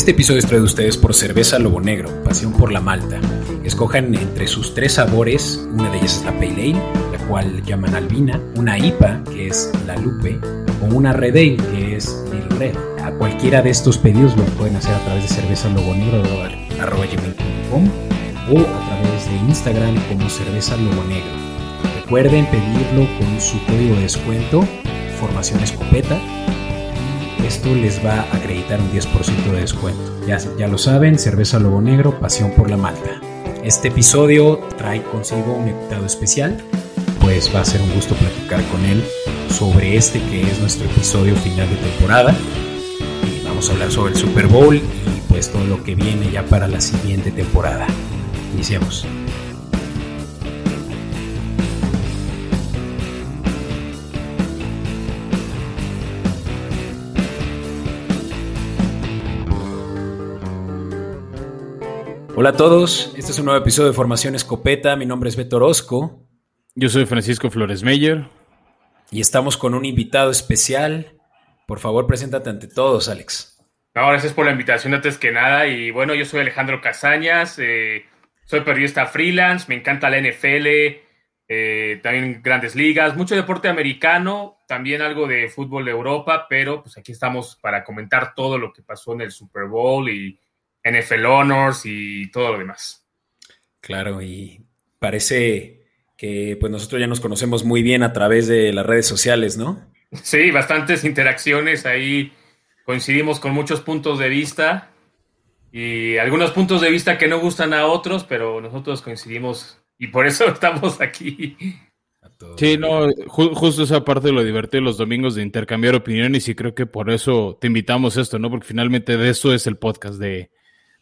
Este episodio es traído a ustedes por Cerveza Lobo Negro, pasión por la malta. Escojan entre sus tres sabores, una de ellas es la Pale Ale, la cual llaman Albina, una IPA, que es la Lupe, o una Red que es el Red. A cualquiera de estos pedidos lo pueden hacer a través de cerveza lobo negro arroba o a través de Instagram como cerveza lobo negro. Recuerden pedirlo con su código de descuento, formación escopeta, esto les va a acreditar un 10% de descuento. Ya, ya lo saben, cerveza lobo negro, pasión por la malta. Este episodio trae consigo un invitado especial, pues va a ser un gusto platicar con él sobre este que es nuestro episodio final de temporada. Y vamos a hablar sobre el Super Bowl y pues todo lo que viene ya para la siguiente temporada. Iniciamos. Hola a todos, este es un nuevo episodio de Formación Escopeta. Mi nombre es Beto Orozco. Yo soy Francisco Flores Meyer. Y estamos con un invitado especial. Por favor, preséntate ante todos, Alex. No, gracias por la invitación antes que nada. Y bueno, yo soy Alejandro Casañas, eh, soy periodista freelance, me encanta la NFL, eh, también grandes ligas, mucho deporte americano, también algo de fútbol de Europa, pero pues aquí estamos para comentar todo lo que pasó en el Super Bowl y NFL Honors y todo lo demás. Claro, y parece que pues nosotros ya nos conocemos muy bien a través de las redes sociales, ¿no? Sí, bastantes interacciones ahí, coincidimos con muchos puntos de vista y algunos puntos de vista que no gustan a otros, pero nosotros coincidimos y por eso estamos aquí. Sí, no, justo esa parte de lo divertido los domingos de intercambiar opiniones y creo que por eso te invitamos a esto, ¿no? Porque finalmente de eso es el podcast, de,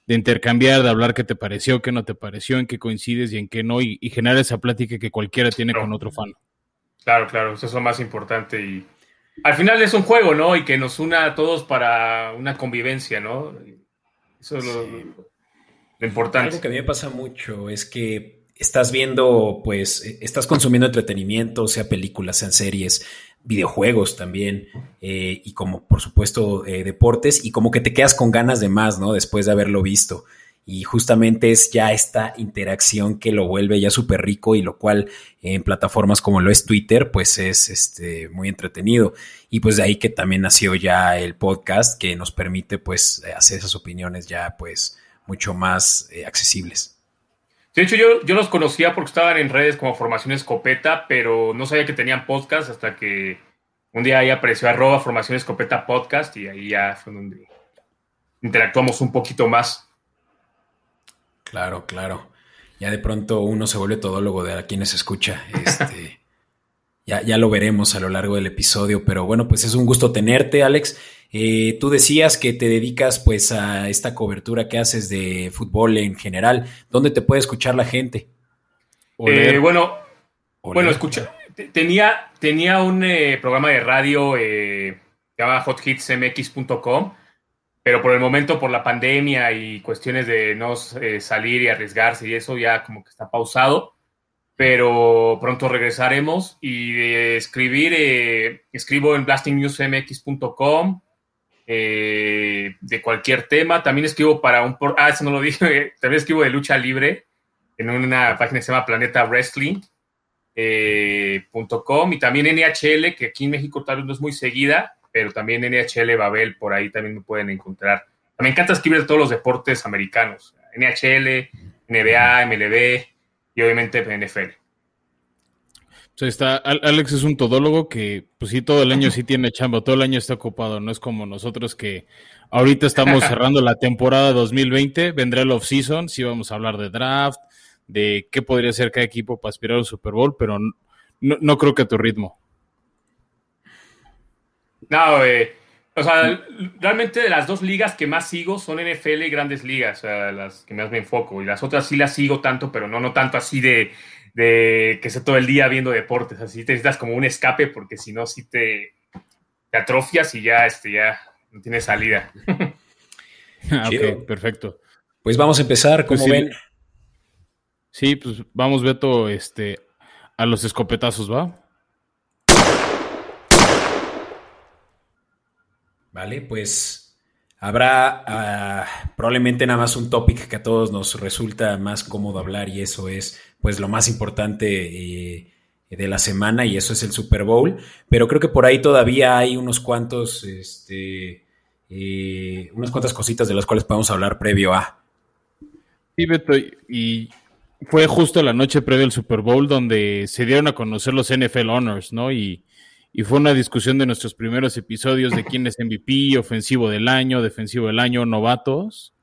de intercambiar, de hablar qué te pareció, qué no te pareció, en qué coincides y en qué no, y, generar esa plática que cualquiera tiene con otro fan. Claro, claro, eso es lo más importante y al final es un juego, ¿no? Y que nos una a todos para una convivencia, ¿no? Eso es lo, lo importante. Algo que a mí me pasa mucho es que estás viendo, pues, estás consumiendo entretenimiento, sea películas, sean series, videojuegos también, eh, y como por supuesto eh, deportes, y como que te quedas con ganas de más, ¿no? Después de haberlo visto. Y justamente es ya esta interacción que lo vuelve ya súper rico y lo cual en plataformas como lo es Twitter, pues es este, muy entretenido. Y pues de ahí que también nació ya el podcast que nos permite pues hacer esas opiniones ya pues mucho más eh, accesibles. De hecho, yo, yo los conocía porque estaban en redes como Formación Escopeta, pero no sabía que tenían podcast hasta que un día ahí apareció arroba Formación Escopeta Podcast y ahí ya fue donde interactuamos un poquito más. Claro, claro. Ya de pronto uno se vuelve todólogo de a quienes escucha. Este, ya, ya lo veremos a lo largo del episodio, pero bueno, pues es un gusto tenerte, Alex. Eh, tú decías que te dedicas pues a esta cobertura que haces de fútbol en general. ¿Dónde te puede escuchar la gente? Eh, bueno, bueno, escucha. Tenía, tenía un eh, programa de radio que llamaba hothitsmx.com, pero por el momento, por la pandemia y cuestiones de no salir y arriesgarse y eso, ya como que está pausado. Pero pronto regresaremos y de escribir, escribo en blastingnewsmx.com, eh, de cualquier tema. También escribo para un... Ah, eso no lo dije. También escribo de lucha libre en una página que se llama Planeta. Eh, y también NHL, que aquí en México tal vez no es muy seguida, pero también NHL Babel, por ahí también me pueden encontrar. Me encanta escribir todos los deportes americanos, NHL, NBA, MLB y obviamente NFL está, Alex es un todólogo que, pues sí, todo el año sí tiene chamba, todo el año está ocupado, no es como nosotros que ahorita estamos cerrando la temporada 2020, vendrá el off-season, sí vamos a hablar de draft, de qué podría ser cada equipo para aspirar al Super Bowl, pero no, creo que a tu ritmo. No, eh, o sea, realmente de las dos ligas que más sigo son NFL y grandes ligas, o sea, las que más me enfoco, y las otras sí las sigo tanto, pero no, no tanto así de de que esté todo el día viendo deportes, así te necesitas como un escape porque si no, si te, atrofias y ya, este, ya no tienes salida. Ah, ok, perfecto. Pues vamos a empezar, como pues ven. Sí, pues vamos, Beto, este, a los escopetazos, ¿va? Vale, pues habrá ah, probablemente nada más un topic que a todos nos resulta más cómodo hablar y eso es pues lo más importante eh, de la semana y eso es el Super Bowl, pero creo que por ahí todavía hay unos cuantos, este, eh, unas cuantas cositas de las cuales podemos hablar previo a. Sí, Beto, y fue justo la noche previa al Super Bowl donde se dieron a conocer los NFL Honors, ¿no? Y, y fue una discusión de nuestros primeros episodios de quién es MVP, ofensivo del año, defensivo del año, novatos.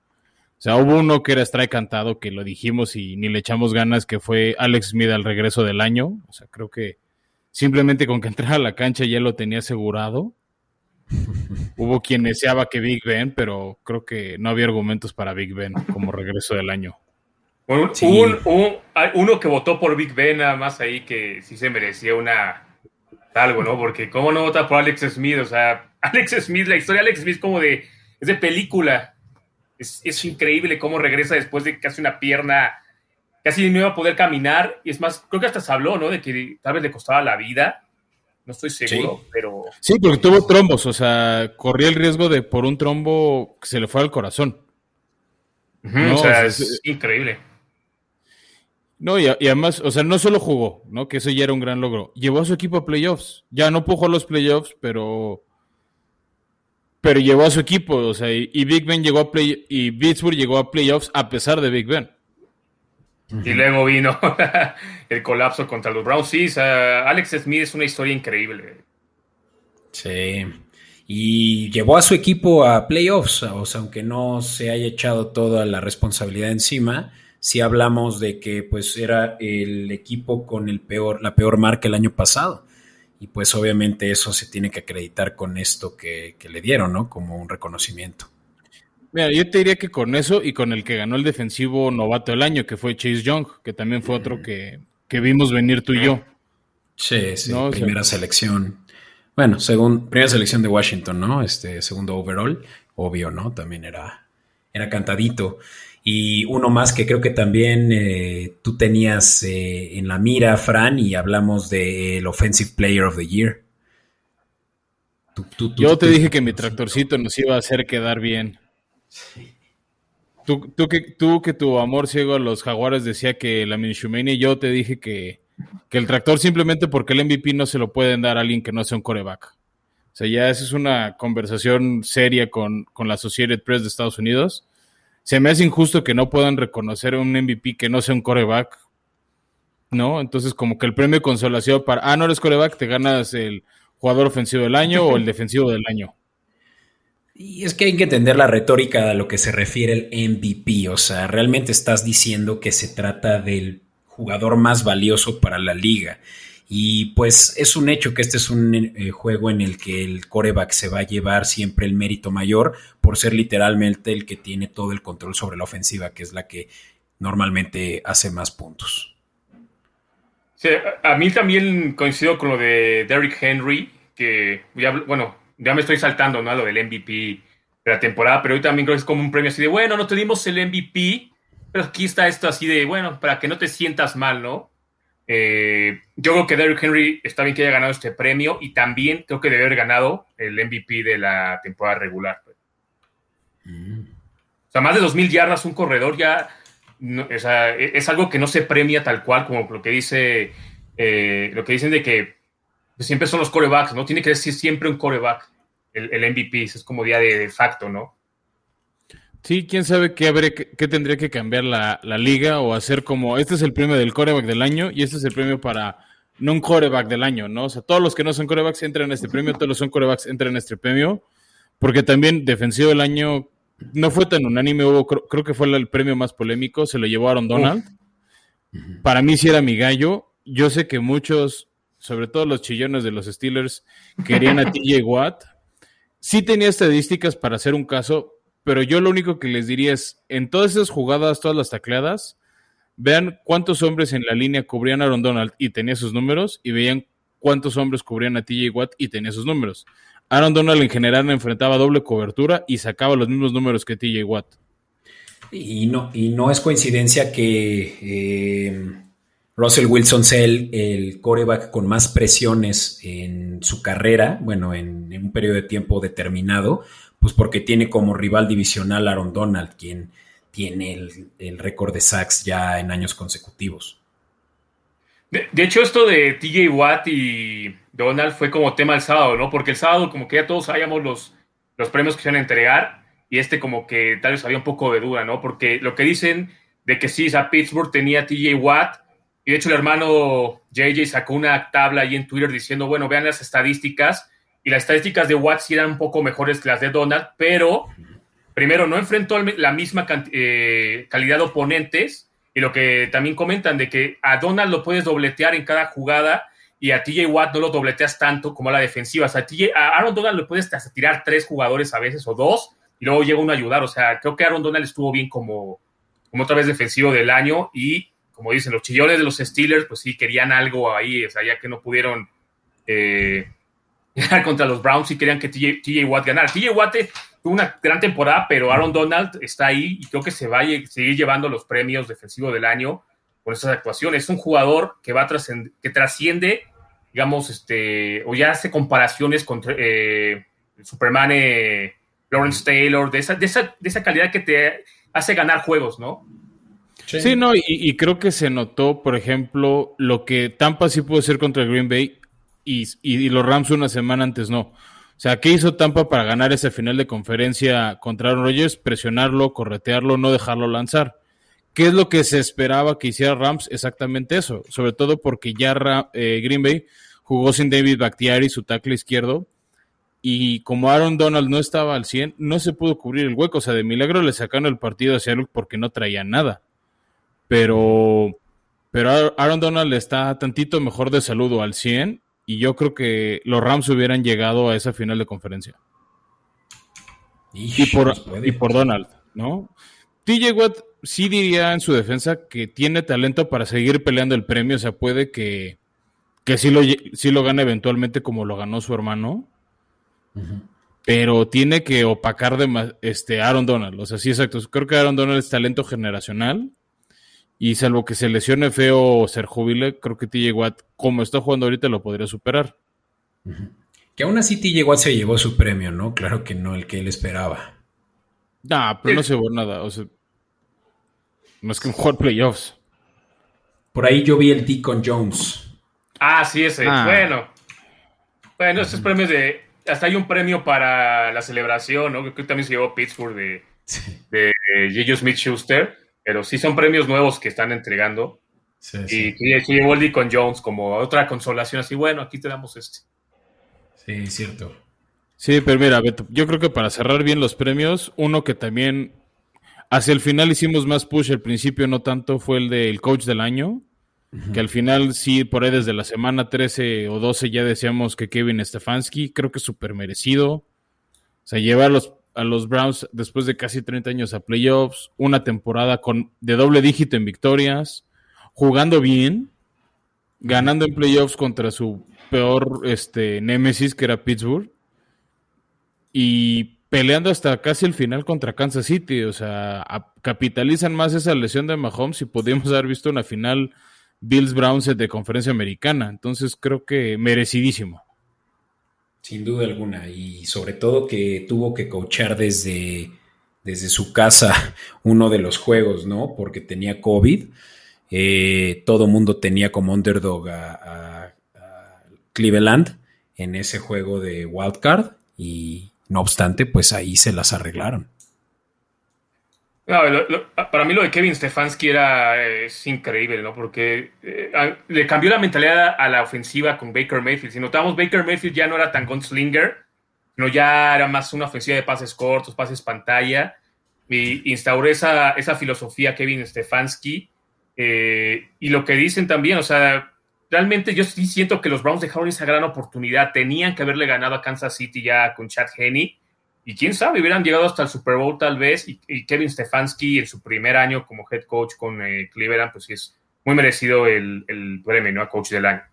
O sea, hubo uno que era strike cantado, que lo dijimos y ni le echamos ganas, que fue Alex Smith al regreso del año. O sea, creo que simplemente con que entrara a la cancha ya lo tenía asegurado. Hubo quien deseaba que Big Ben, pero creo que no había argumentos para Big Ben como regreso del año. uno que votó por Big Ben nada más ahí que sí se merecía una algo, ¿no? Porque cómo no vota por Alex Smith, o sea, Alex Smith, la historia de Alex Smith como de, es de película. Es, increíble cómo regresa después de casi una pierna, casi no iba a poder caminar. Y es más, creo que hasta se habló, ¿no? De que tal vez le costaba la vida. No estoy seguro, pero. Sí, porque tuvo trombos, o sea, corría el riesgo de por un trombo que se le fue al corazón. o sea, es, increíble. No, y, además, o sea, no solo jugó, ¿no? Que eso ya era un gran logro. Llevó a su equipo a playoffs. Ya no pudo los playoffs, pero pero llevó a su equipo, o sea, y, Big Ben llegó a play y Pittsburgh llegó a playoffs a pesar de Big Ben. Y luego vino el colapso contra los Browns. Sí, Alex Smith es una historia increíble. Sí. Y llevó a su equipo a playoffs, o sea, aunque no se haya echado toda la responsabilidad encima, sí hablamos de que pues era el equipo con el peor, la peor marca el año pasado y pues obviamente eso se tiene que acreditar con esto que, le dieron, ¿no? Como un reconocimiento. Mira, yo te diría que con eso y con el que ganó el defensivo novato del año, que fue Chase Young, que también fue otro que, vimos venir tú y yo. Sí, sí, primera selección. Bueno, según, primera selección de Washington, ¿no? Este segundo overall, obvio, ¿no? También era, era cantadito. Y uno más que creo que también eh, tú tenías eh, en la mira, Fran, y hablamos del Offensive Player of the Year. Yo te dije que mi tractorcito nos iba a hacer quedar bien. Tú, tú, que, tú que tu amor ciego a los jaguares decía que la Minishumania, yo te dije que, que, el tractor simplemente porque el MVP no se lo pueden dar a alguien que no sea un coreback. O sea, ya esa es una conversación seria con, con la Associated Press de Estados Unidos se me hace injusto que no puedan reconocer un MVP que no sea un coreback, ¿no? Entonces, como que el premio de consolación para, ah, no eres coreback, te ganas el jugador ofensivo del año o el defensivo del año. Y es que hay que entender la retórica a lo que se refiere el MVP, o sea, realmente estás diciendo que se trata del jugador más valioso para la liga. Y pues es un hecho que este es un eh, juego en el que el coreback se va a llevar siempre el mérito mayor por ser literalmente el que tiene todo el control sobre la ofensiva, que es la que normalmente hace más puntos. Sí, a mí también coincido con lo de Derrick Henry, que bueno, ya me estoy saltando, ¿no? Lo del MVP de la temporada, pero hoy también creo que es como un premio así de, bueno, no te dimos el MVP, pero aquí está esto así de, bueno, para que no te sientas mal, ¿no? Eh, yo creo que Derrick Henry está bien que haya ganado este premio y también creo que debe haber ganado el MVP de la temporada regular. Mm. O sea, más de 2.000 yardas, un corredor ya es, algo que no se premia tal cual como lo que dice, eh, lo que dicen de que siempre son los corebacks, ¿no? Tiene que ser siempre un coreback el, el MVP, es como día de facto, ¿no? Sí, quién sabe qué, habría, qué, tendría que cambiar la, liga o hacer como, este es el premio del coreback del año y este es el premio para no un coreback del año, ¿no? O sea, todos los que no son corebacks entran en este premio, todos los que son corebacks entran en este premio, porque también defensivo del año no fue tan unánime, hubo, creo, que fue el premio más polémico, se lo llevó Aaron Donald. Para mí sí era mi gallo, yo sé que muchos, sobre todo los chillones de los Steelers, querían a TJ Watt. Sí tenía estadísticas para hacer un caso, pero yo lo único que les diría es, en todas esas jugadas, todas las tacleadas, vean cuántos hombres en la línea cubrían a Aaron Donald y tenía sus números, y veían cuántos hombres cubrían a TJ Watt y tenía sus números. Aaron Donald en general enfrentaba doble cobertura y sacaba los mismos números que TJ Watt. Y no, y no es coincidencia que eh, Russell Wilson sea el, coreback con más presiones en su carrera, bueno, en un periodo de tiempo determinado, pues porque tiene como rival divisional Aaron Donald, quien tiene el, récord de sacks ya en años consecutivos. De, hecho, esto de TJ Watt y Donald fue como tema el sábado, ¿no? Porque el sábado como que ya todos sabíamos los, los premios que se iban a entregar y este como que tal vez había un poco de duda, ¿no? Porque lo que dicen de que sí, a Pittsburgh tenía TJ Watt y de hecho el hermano JJ sacó una tabla ahí en Twitter diciendo, bueno, vean las estadísticas y las estadísticas de Watt sí eran un poco mejores que las de Donald, pero primero, no enfrentó la misma eh, calidad de oponentes y lo que también comentan de que a Donald lo puedes dobletear en cada jugada y a TJ Watt no lo dobleteas tanto como a la defensiva. O sea, a, Aaron Donald lo puedes hasta tirar tres jugadores a veces o dos y luego llega uno a ayudar. O sea, creo que Aaron Donald estuvo bien como, como otra vez defensivo del año y como dicen, los chillones de los Steelers, pues sí, querían algo ahí, o sea, ya que no pudieron eh, contra los Browns y querían que TJ Watt ganara. TJ Watt tuvo una gran temporada, pero Aaron Donald está ahí y creo que se va a seguir llevando los premios defensivos del año por esas actuaciones. Es un jugador que va que trasciende, digamos, este, o ya hace comparaciones con eh, Superman eh, Lawrence Taylor, de esa, de, esa, de esa calidad que te hace ganar juegos, ¿no? Sí, no, y, creo que se notó, por ejemplo, lo que Tampa sí pudo hacer contra Green Bay y, y, los Rams una semana antes no. O sea, ¿qué hizo Tampa para ganar ese final de conferencia contra Aaron Rodgers? Presionarlo, corretearlo, no dejarlo lanzar. ¿Qué es lo que se esperaba que hiciera Rams? Exactamente eso. Sobre todo porque ya eh, Green Bay jugó sin David Bakhtiari, su tackle izquierdo. Y como Aaron Donald no estaba al 100, no se pudo cubrir el hueco. O sea, de milagro le sacaron el partido a Seattle porque no traía nada. Pero, pero Aaron Donald está tantito mejor de salud al 100 y yo creo que los Rams hubieran llegado a esa final de conferencia. y, por, y por Donald, ¿no? TJ Watt sí diría en su defensa que tiene talento para seguir peleando el premio, o sea, puede que, que sí, lo, sí lo gane eventualmente como lo ganó su hermano, pero tiene que opacar de este Aaron Donald, o sea, sí, exacto, creo que Aaron Donald es talento generacional y salvo que se lesione feo o ser jubile, creo que TJ Watt, como está jugando ahorita, lo podría superar. Que aún así TJ Watt se llevó su premio, ¿no? Claro que no el que él esperaba. Nah, pero no se llevó nada. O sea, más que un jugar playoffs. Por ahí yo vi el Deacon Jones. Ah, sí, ese. Ah. Bueno. Bueno, estos premios de. Hasta hay un premio para la celebración, ¿no? Que también se llevó Pittsburgh de, de, de Smith Schuster pero sí son premios nuevos que están entregando. Sí, y sí. y con Jones como otra consolación, así, bueno, aquí te damos este. Sí, cierto. Sí, pero mira, Beto, yo creo que para cerrar bien los premios, uno que también hacia el final hicimos más push, al principio no tanto, fue el del coach del año, que al final sí, por ahí desde la semana 13 o 12 ya decíamos que Kevin Stefanski, creo que súper merecido. O sea, llevar los a los Browns después de casi 30 años a playoffs, una temporada con, de doble dígito en victorias, jugando bien, ganando en playoffs contra su peor este, némesis, que era Pittsburgh, y peleando hasta casi el final contra Kansas City. O sea, capitalizan más esa lesión de Mahomes y podríamos haber visto una final Bills Browns de conferencia americana. Entonces creo que merecidísimo. Sin duda alguna, y sobre todo que tuvo que coachar desde, desde su casa uno de los juegos, ¿no? Porque tenía COVID. Eh, todo mundo tenía como underdog a, Cleveland en ese juego de wildcard y no obstante, pues ahí se las arreglaron. No, para mí lo de Kevin Stefanski era increíble, ¿no? Porque eh, le cambió la mentalidad a la ofensiva con Baker Mayfield. Si notamos, Baker Mayfield ya no era tan gunslinger, no ya era más una ofensiva de pases cortos, pases pantalla. Y instauró esa, esa filosofía Kevin Stefanski. Eh, y lo que dicen también, o sea, realmente yo sí siento que los Browns dejaron esa gran oportunidad. Tenían que haberle ganado a Kansas City ya con Chad Henney y quién sabe, hubieran llegado hasta el Super Bowl tal vez. Y, Kevin Stefanski en su primer año como head coach con eh, Cleveland, pues sí es muy merecido el, el premio, ¿no? A coach del año.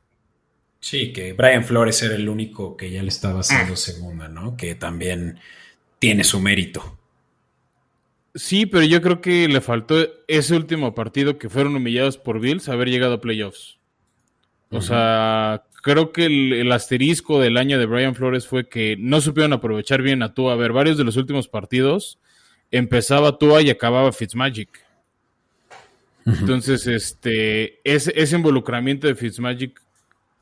Sí, que Brian Flores era el único que ya le estaba haciendo mm. segunda, ¿no? Que también tiene su mérito. Sí, pero yo creo que le faltó ese último partido que fueron humillados por Bills haber llegado a playoffs. O sea, creo que el, asterisco del año de Brian Flores fue que no supieron aprovechar bien a Tua. A ver, varios de los últimos partidos empezaba Tua y acababa Fitzmagic. Entonces, este, ese, ese involucramiento de Fitzmagic,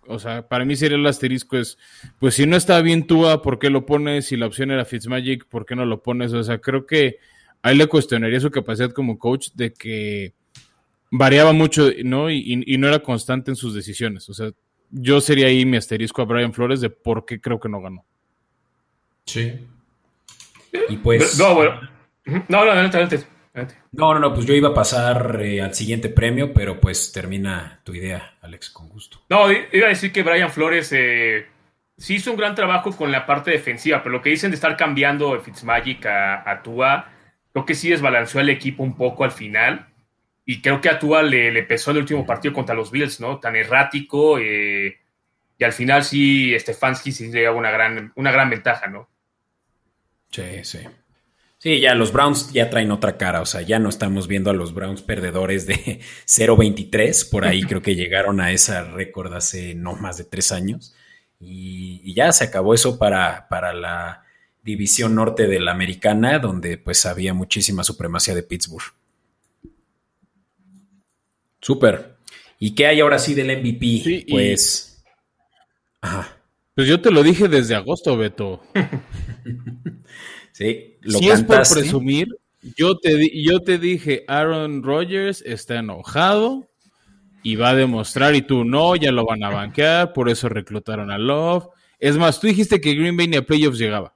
o sea, para mí sería el asterisco es, pues si no está bien Tua, ¿por qué lo pones? Si la opción era Fitzmagic, ¿por qué no lo pones? O sea, creo que ahí le cuestionaría su capacidad como coach de que variaba mucho, ¿no? Y, y, no era constante en sus decisiones. O sea, yo sería ahí mi asterisco a Brian Flores de por qué creo que no ganó. Sí. Y pues. No, bueno. No, no, adelante, adelante. No, no, no, pues yo iba a pasar eh, al siguiente premio, pero pues termina tu idea, Alex, con gusto. No, iba a decir que Brian Flores eh, sí hizo un gran trabajo con la parte defensiva, pero lo que dicen de estar cambiando de Fitzmagic a, a Tua, creo que sí desbalanceó al equipo un poco al final. Y creo que a Tua le, pesó el último partido contra los Bills, ¿no? Tan errático. Eh, y al final sí, Stefanski sí le una gran, una gran ventaja, ¿no? Sí, sí. Sí, ya los Browns ya traen otra cara, o sea, ya no estamos viendo a los Browns perdedores de 0-23, por ahí creo que llegaron a esa récord hace no más de tres años, y, ya se acabó eso para, para, la división norte de la americana, donde pues había muchísima supremacía de Pittsburgh. Súper. ¿Y qué hay ahora sí del MVP? pues... Ajá. Pues yo te lo dije desde agosto, Beto. Sí, lo si es por presumir, yo te, yo te dije, Aaron Rodgers está enojado y va a demostrar, y tú no, ya lo van a banquear, por eso reclutaron a Love. Es más, tú dijiste que Green Bay ni a playoffs llegaba.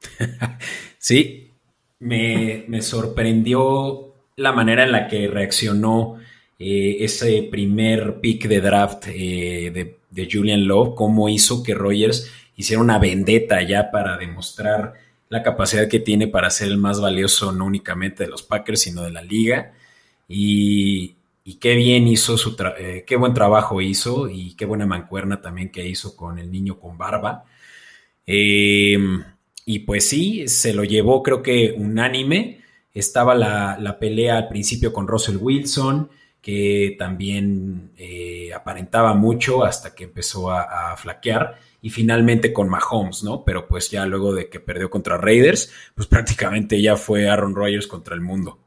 sí, me, sorprendió la manera en la que reaccionó eh, ese primer pick de draft eh, de, Julian Love, cómo hizo que Rogers hiciera una vendetta ya para demostrar la capacidad que tiene para ser el más valioso no únicamente de los Packers, sino de la liga. Y, qué bien hizo su eh, qué buen trabajo hizo y qué buena mancuerna también que hizo con el niño con barba. Em, y pues sí, se lo llevó creo que unánime. Estaba la, pelea al principio con Russell Wilson, que también eh, aparentaba mucho hasta que empezó a flaquear y finalmente con Mahomes, ¿no? Pero pues ya luego de que perdió contra Raiders, pues prácticamente ya fue Aaron Rodgers contra el mundo.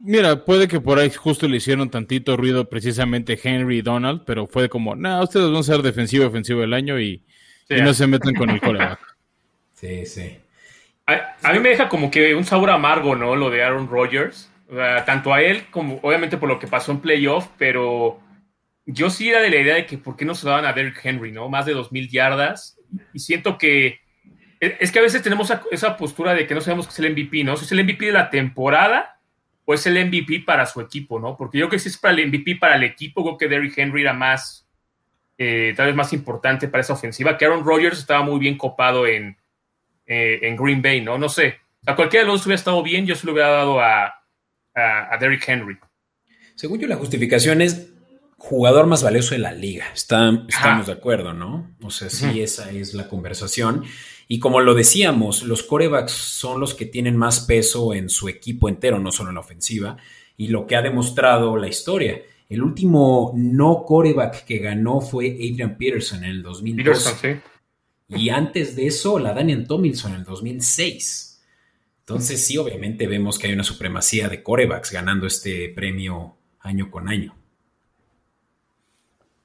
Mira, puede que por ahí justo le hicieron tantito ruido precisamente Henry y Donald, pero fue como, no, ustedes van a ser defensivo ofensivo del año y, no se meten con el coreback. Sí, sí. A, mí me deja como que un sabor amargo, ¿no? Lo de Aaron Rodgers. tanto a él como, obviamente, por lo que pasó en playoff, pero yo sí era de la idea de que por qué no se daban a Derrick Henry, ¿no? Más de 2.000 yardas. Y siento que es que a veces tenemos esa postura de que no sabemos qué es el MVP, ¿no? Si es el MVP de la temporada o es el MVP para su equipo, ¿no? Porque yo creo que si es para el MVP para el equipo, creo que Derrick Henry era más, eh, tal vez más importante para esa ofensiva, que Aaron Rodgers estaba muy bien copado en, eh, en Green Bay, ¿no? No sé. A cualquiera de los dos hubiera estado bien, yo se lo hubiera dado a, a, a Derrick Henry. Según yo, la justificación es jugador más valioso de la liga. estamos de acuerdo, ¿no? O sea, sí, esa es la conversación. Y como lo decíamos, los corebacks son los que tienen más peso en su equipo entero, no solo en la ofensiva, y lo que ha demostrado la historia. El último no coreback que ganó fue Adrian Peterson en el 2002. Y antes de eso, la Daniel Tomlinson en el 2006. Entonces, sí, obviamente vemos que hay una supremacía de corebacks ganando este premio año con año.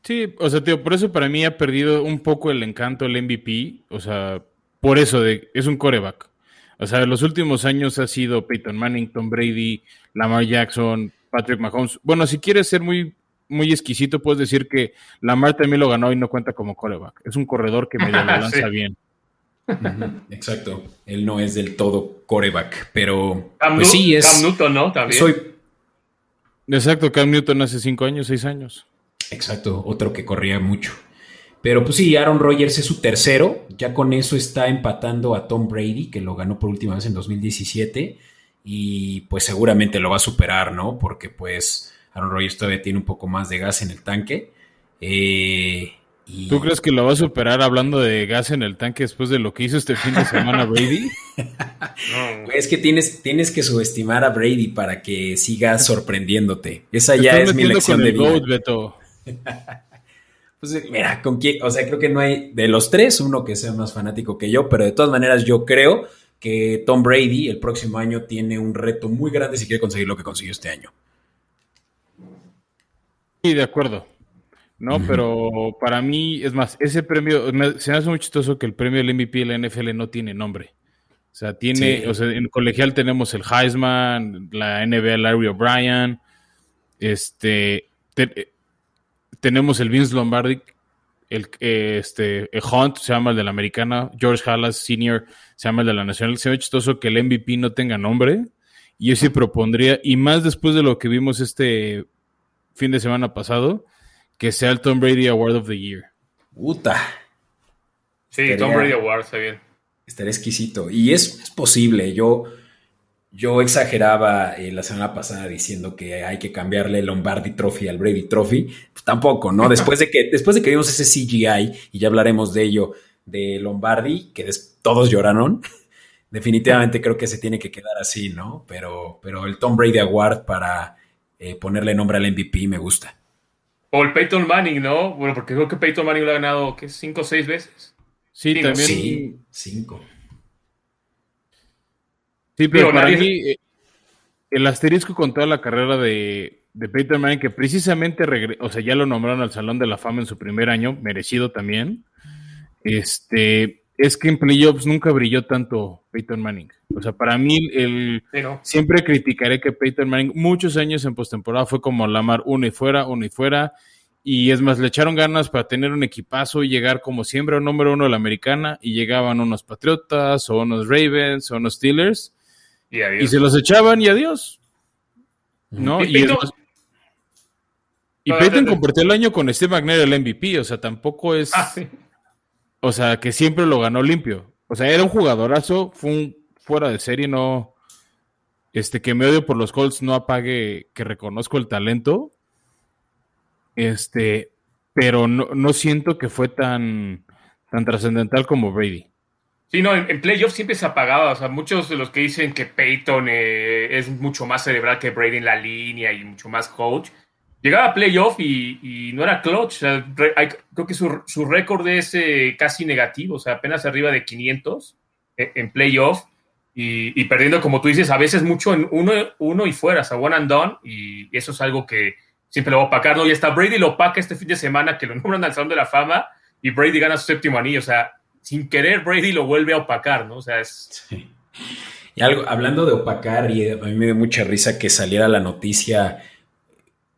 Sí, o sea, tío, por eso para mí ha perdido un poco el encanto el MVP. O sea, por eso de, es un coreback. O sea, en los últimos años ha sido Peyton Manning, Tom Brady, Lamar Jackson, Patrick Mahomes. Bueno, si quieres ser muy, muy exquisito, puedes decir que Lamar también lo ganó y no cuenta como coreback. Es un corredor que medio la lanza bien. Exacto. Él no es del todo coreback, pero pues sí es. Cam Newton, ¿no? También. Soy... Exacto, Cam Newton hace cinco años, seis años. Exacto, otro que corría mucho. Pero pues sí, Aaron Rodgers es su tercero. Ya con eso está empatando a Tom Brady, que lo ganó por última vez en 2017. Y pues seguramente lo va a superar, ¿no? Porque pues Aaron Rodgers todavía tiene un poco más de gas en el tanque. Eh, ¿Tú crees que lo va a superar hablando de gas en el tanque después de lo que hizo este fin de semana Brady? Es que tienes, tienes que subestimar a Brady para que siga sorprendiéndote. Esa ya es mi lección de vida. Pues mira, con quién, o sea, creo que no hay de los tres uno que sea más fanático que yo, pero de todas maneras yo creo que Tom Brady el próximo año tiene un reto muy grande si quiere conseguir lo que consiguió este año. Sí, de acuerdo. No, pero para mí, es más, ese premio, se me hace muy chistoso que el premio del MVP de la NFL no tiene nombre. O sea, tiene, o sea, en colegial tenemos el Heisman, la NBA Larry O'Brien, este, tenemos el Vince Lombardi, el, este, Hunt se llama el de la americana, George Halas Senior se llama el de la nacional. Se ve chistoso que el MVP no tenga nombre. Y yo sí propondría, y más después de lo que vimos este fin de semana pasado, que sea el Tom Brady Award of the Year. Puta. Sí, Tom Brady Award está bien. Estaría exquisito. Y es, posible. Yo, yo exageraba eh, la semana pasada diciendo que hay que cambiarle el Lombardi Trophy al Brady Trophy. Pues tampoco, ¿no? Después de que, después de que vimos ese CGI, y ya hablaremos de ello, de Lombardi, que todos lloraron. Definitivamente creo que se tiene que quedar así, ¿no? Pero, pero el Tom Brady Award para eh, ponerle nombre al MVP me gusta. O el Peyton Manning, ¿no? Bueno, porque creo que Peyton Manning lo ha ganado, ¿qué? ¿Cinco o seis veces? Sí, también. Sí, cinco. Sí, pero para mí, eh, el asterisco con toda la carrera de, de Peyton Manning, que precisamente, o sea, ya lo nombraron al Salón de la Fama en su primer año, merecido también. Este, es que en playoffs nunca brilló tanto Peyton Manning. O sea, para mí, el, siempre criticaré que Peyton Manning muchos años en postemporada fue como Lamar uno y fuera, uno y fuera. Y es más, le echaron ganas para tener un equipazo y llegar como siempre al número uno de la americana. Y llegaban unos Patriotas, o unos Ravens, o unos Steelers. Y, se los echaban y adiós. ¿No? Y, Peyton, compartió el año con Steve McNair el MVP. O sea, tampoco es. Ah, o sea, que siempre lo ganó limpio. O sea, era un jugadorazo, fue un fuera de serie, no. Este, que me odio por los Colts no apague que reconozco el talento. Este, pero no, siento que fue tan, tan trascendental como Brady. Sí, no, en, playoffs siempre se apagaba. O sea, muchos de los que dicen que Peyton eh, es mucho más cerebral que Brady en la línea y mucho más coach, llegaba a playoff y, no era clutch. creo que su, récord es eh, casi negativo, o sea, apenas arriba de 500 eh, en playoff y, perdiendo, como tú dices, a veces mucho en uno, uno y fuera, o sea, one and done, y eso es algo que siempre lo va a opacar, ¿no? Y hasta Brady lo opaca este fin de semana, que lo nombran al Salón de la Fama, y Brady gana su séptimo anillo, o sea, sin querer Brady lo vuelve a opacar, ¿no? O sea, es... Y algo, hablando de opacar, y a mí me dio mucha risa que saliera la noticia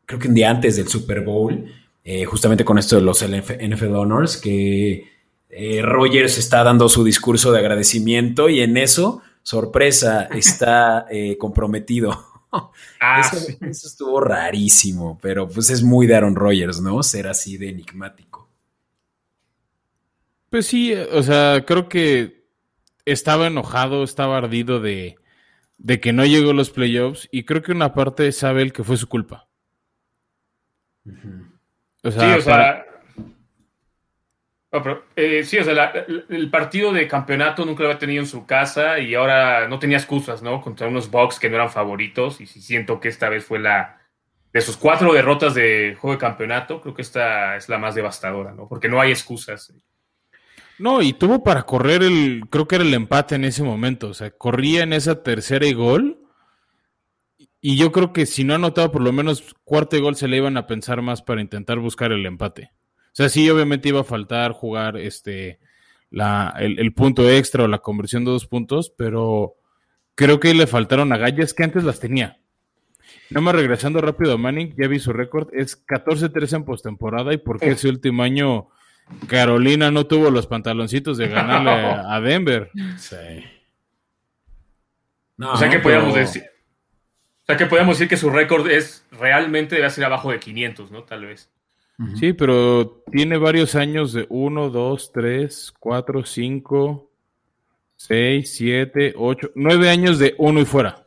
creo que un día antes del Super Bowl, eh, justamente con esto de los NFL Honors, que eh, Rogers está dando su discurso de agradecimiento y en eso, sorpresa, está eh, comprometido. Ah, eso, estuvo rarísimo, pero pues es muy de Aaron Rodgers, ¿no? Ser así de enigmático. Pues sí, o sea, creo que estaba enojado, estaba ardido de, de que no llegó a los playoffs y creo que una parte sabe el que fue su culpa sí, o sea. Eh, sí, o sea, el partido de campeonato nunca lo había tenido en su casa y ahora no tenía excusas, ¿no? Contra unos Bucks que no eran favoritos y siento que esta vez fue la. De sus cuatro derrotas de juego de campeonato, creo que esta es la más devastadora, ¿no? Porque no hay excusas. No, y tuvo para correr el, creo que era el empate en ese momento, o sea, corría en esa tercera y gol y yo creo que si no anotaba por lo menos cuarto gol, se le iban a pensar más para intentar buscar el empate. O sea, sí, obviamente iba a faltar jugar este la, el, punto extra o la conversión de dos puntos, pero creo que le faltaron agallas que antes las tenía. Nada más regresando rápido a Manning, ya vi su récord, es 14-13 en postemporada y porque ese último año Carolina no tuvo los pantaloncitos de ganarle a Denver. Sí. o sea, que podíamos decir o sea, que podemos decir que su récord es realmente debe ser abajo de 500, ¿no? Tal vez. Sí, pero tiene varios años de 1, 2, 3, 4, 5, 6, 7, 8, 9 años de uno y fuera.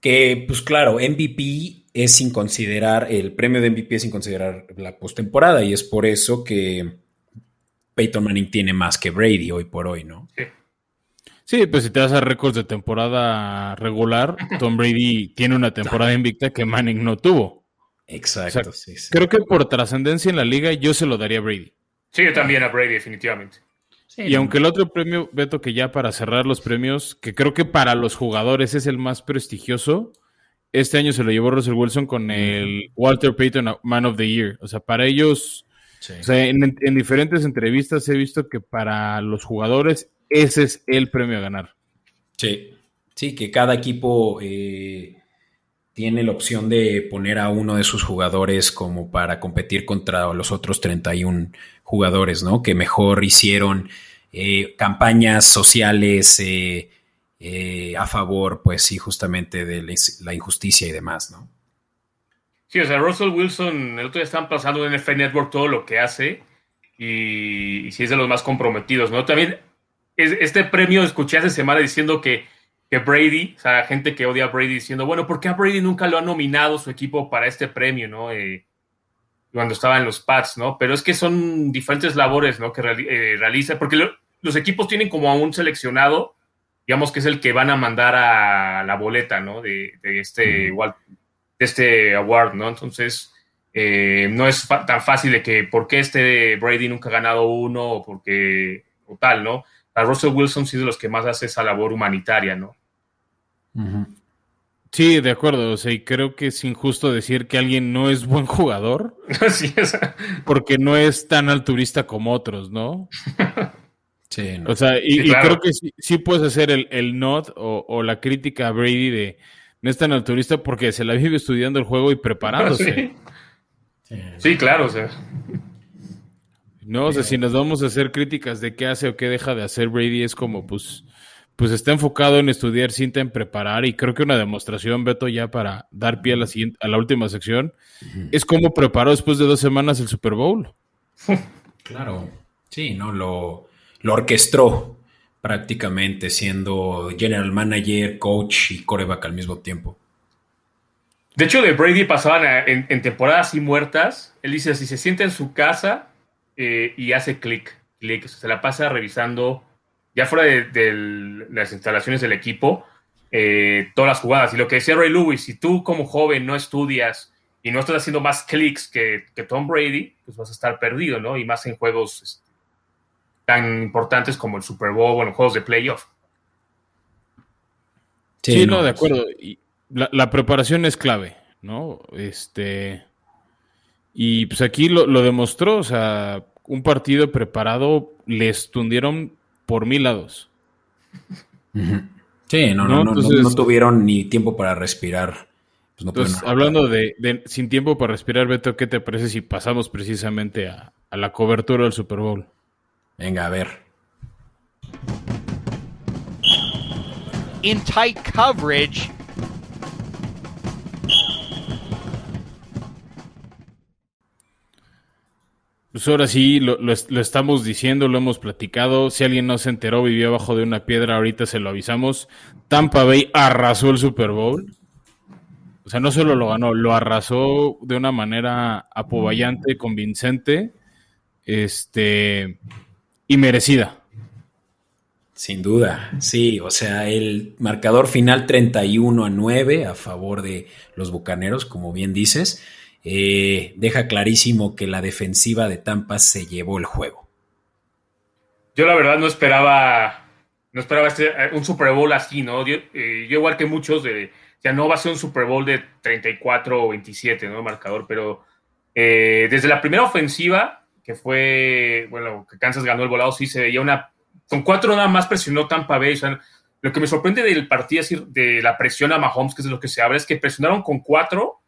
Que, pues claro, MVP es sin considerar, el premio de MVP es sin considerar la postemporada y es por eso que Peyton Manning tiene más que Brady hoy por hoy, ¿no? Sí. Sí, pues si te vas a récords de temporada regular, Tom Brady tiene una temporada invicta que Manning no tuvo. Exacto. Creo que por trascendencia en la liga yo se lo daría a Brady. Sí, yo también a Brady, definitivamente. y aunque el otro premio, Beto, que ya para cerrar los premios, que creo que para los jugadores es el más prestigioso, este año se lo llevó Russell Wilson con el Walter Payton Man of the Year. O sea, para ellos, en, diferentes entrevistas he visto que para los jugadores ese es el premio a ganar. Sí, sí, que cada equipo eh, tiene la opción de poner a uno de sus jugadores como para competir contra los otros 31 jugadores, ¿no? Que mejor hicieron eh, campañas sociales eh, eh, a favor, pues sí, justamente de la injusticia y demás, ¿no? Sí, o sea, Russell Wilson, el otro día están pasando en NFL Network todo lo que hace y, y sí es de los más comprometidos, ¿no? También este premio escuché hace semana diciendo que que Brady, o sea, gente que odia a Brady diciendo, bueno, ¿por qué a Brady nunca lo ha nominado su equipo para este premio, no? Eh, cuando estaba en los Pats, ¿no? Pero es que son diferentes labores, ¿no? Que eh, realiza, porque los equipos tienen como a un seleccionado, digamos que es el que van a mandar a la boleta, ¿no? De, este, de este award, ¿no? Entonces, eh, no es tan fácil de que, ¿por qué este Brady nunca ha ganado uno o porque, o tal, ¿no? A Russell Wilson sí de los que más hace esa labor humanitaria, ¿no? Sí, de acuerdo. O sea, y creo que es injusto decir que alguien no es buen jugador. sí, es. Porque no es tan alturista como otros, ¿no? sí, O sea, y, creo que sí, puedes hacer el, el nod o, la crítica a Brady de no es tan alturista porque se la vive estudiando el juego y preparándose. Sí, sí claro, o sea. No, o sea, si nos vamos a hacer críticas de qué hace o qué deja de hacer Brady, es como, pues, pues está enfocado en estudiar, cinta en preparar, y creo que una demostración, Beto, ya para dar pie a la, siguiente, a la última sección, es cómo preparó después de dos semanas el Super Bowl. Claro, sí, ¿no? Lo, lo orquestó prácticamente, siendo general manager, coach y coreback al mismo tiempo. De hecho, de Brady pasaban en, en temporadas y muertas. Él dice, si se siente en su casa, eh, y hace clic, clic, se la pasa revisando, ya fuera de, las instalaciones del equipo, eh, todas las jugadas. Y lo que decía Ray Lewis, si tú como joven no estudias y no estás haciendo más clics que, Tom Brady, pues vas a estar perdido, ¿no? Y más en juegos este, tan importantes como el Super Bowl o en juegos de playoff. Sí, no, de acuerdo. Y la, la, preparación es clave, ¿no? Este. Y pues aquí lo, demostró, o sea, un partido preparado les tundieron por mil lados. Sí, no, no, no, no, tuvieron ni tiempo para respirar. Pues entonces, hablando de, sin tiempo para respirar, Beto, ¿qué te parece si pasamos precisamente a, a la cobertura del Super Bowl? Venga, a ver. In tight coverage. Pues ahora sí, lo, estamos diciendo, lo hemos platicado. Si alguien no se enteró, vivió abajo de una piedra, ahorita se lo avisamos. Tampa Bay arrasó el Super Bowl. O sea, no solo lo ganó, lo arrasó de una manera apoballante, convincente, este, y merecida. Sin duda, sí, o sea, el marcador final 31 a 9 a favor de los Bucaneros, como bien dices. Eh, deja clarísimo que la defensiva de Tampa se llevó el juego. Yo la verdad no esperaba, no esperaba este, eh, un Super Bowl así, ¿no? Yo, eh, igual que muchos, ya no va a ser un Super Bowl de 34 o 27, ¿no? Marcador, pero desde la primera ofensiva, que fue, bueno, que Kansas ganó el volado, sí se veía una, con cuatro nada más presionó Tampa Bay, lo que me sorprende del partido, de la presión a Mahomes, que es de lo que se habla, es que presionaron con cuatro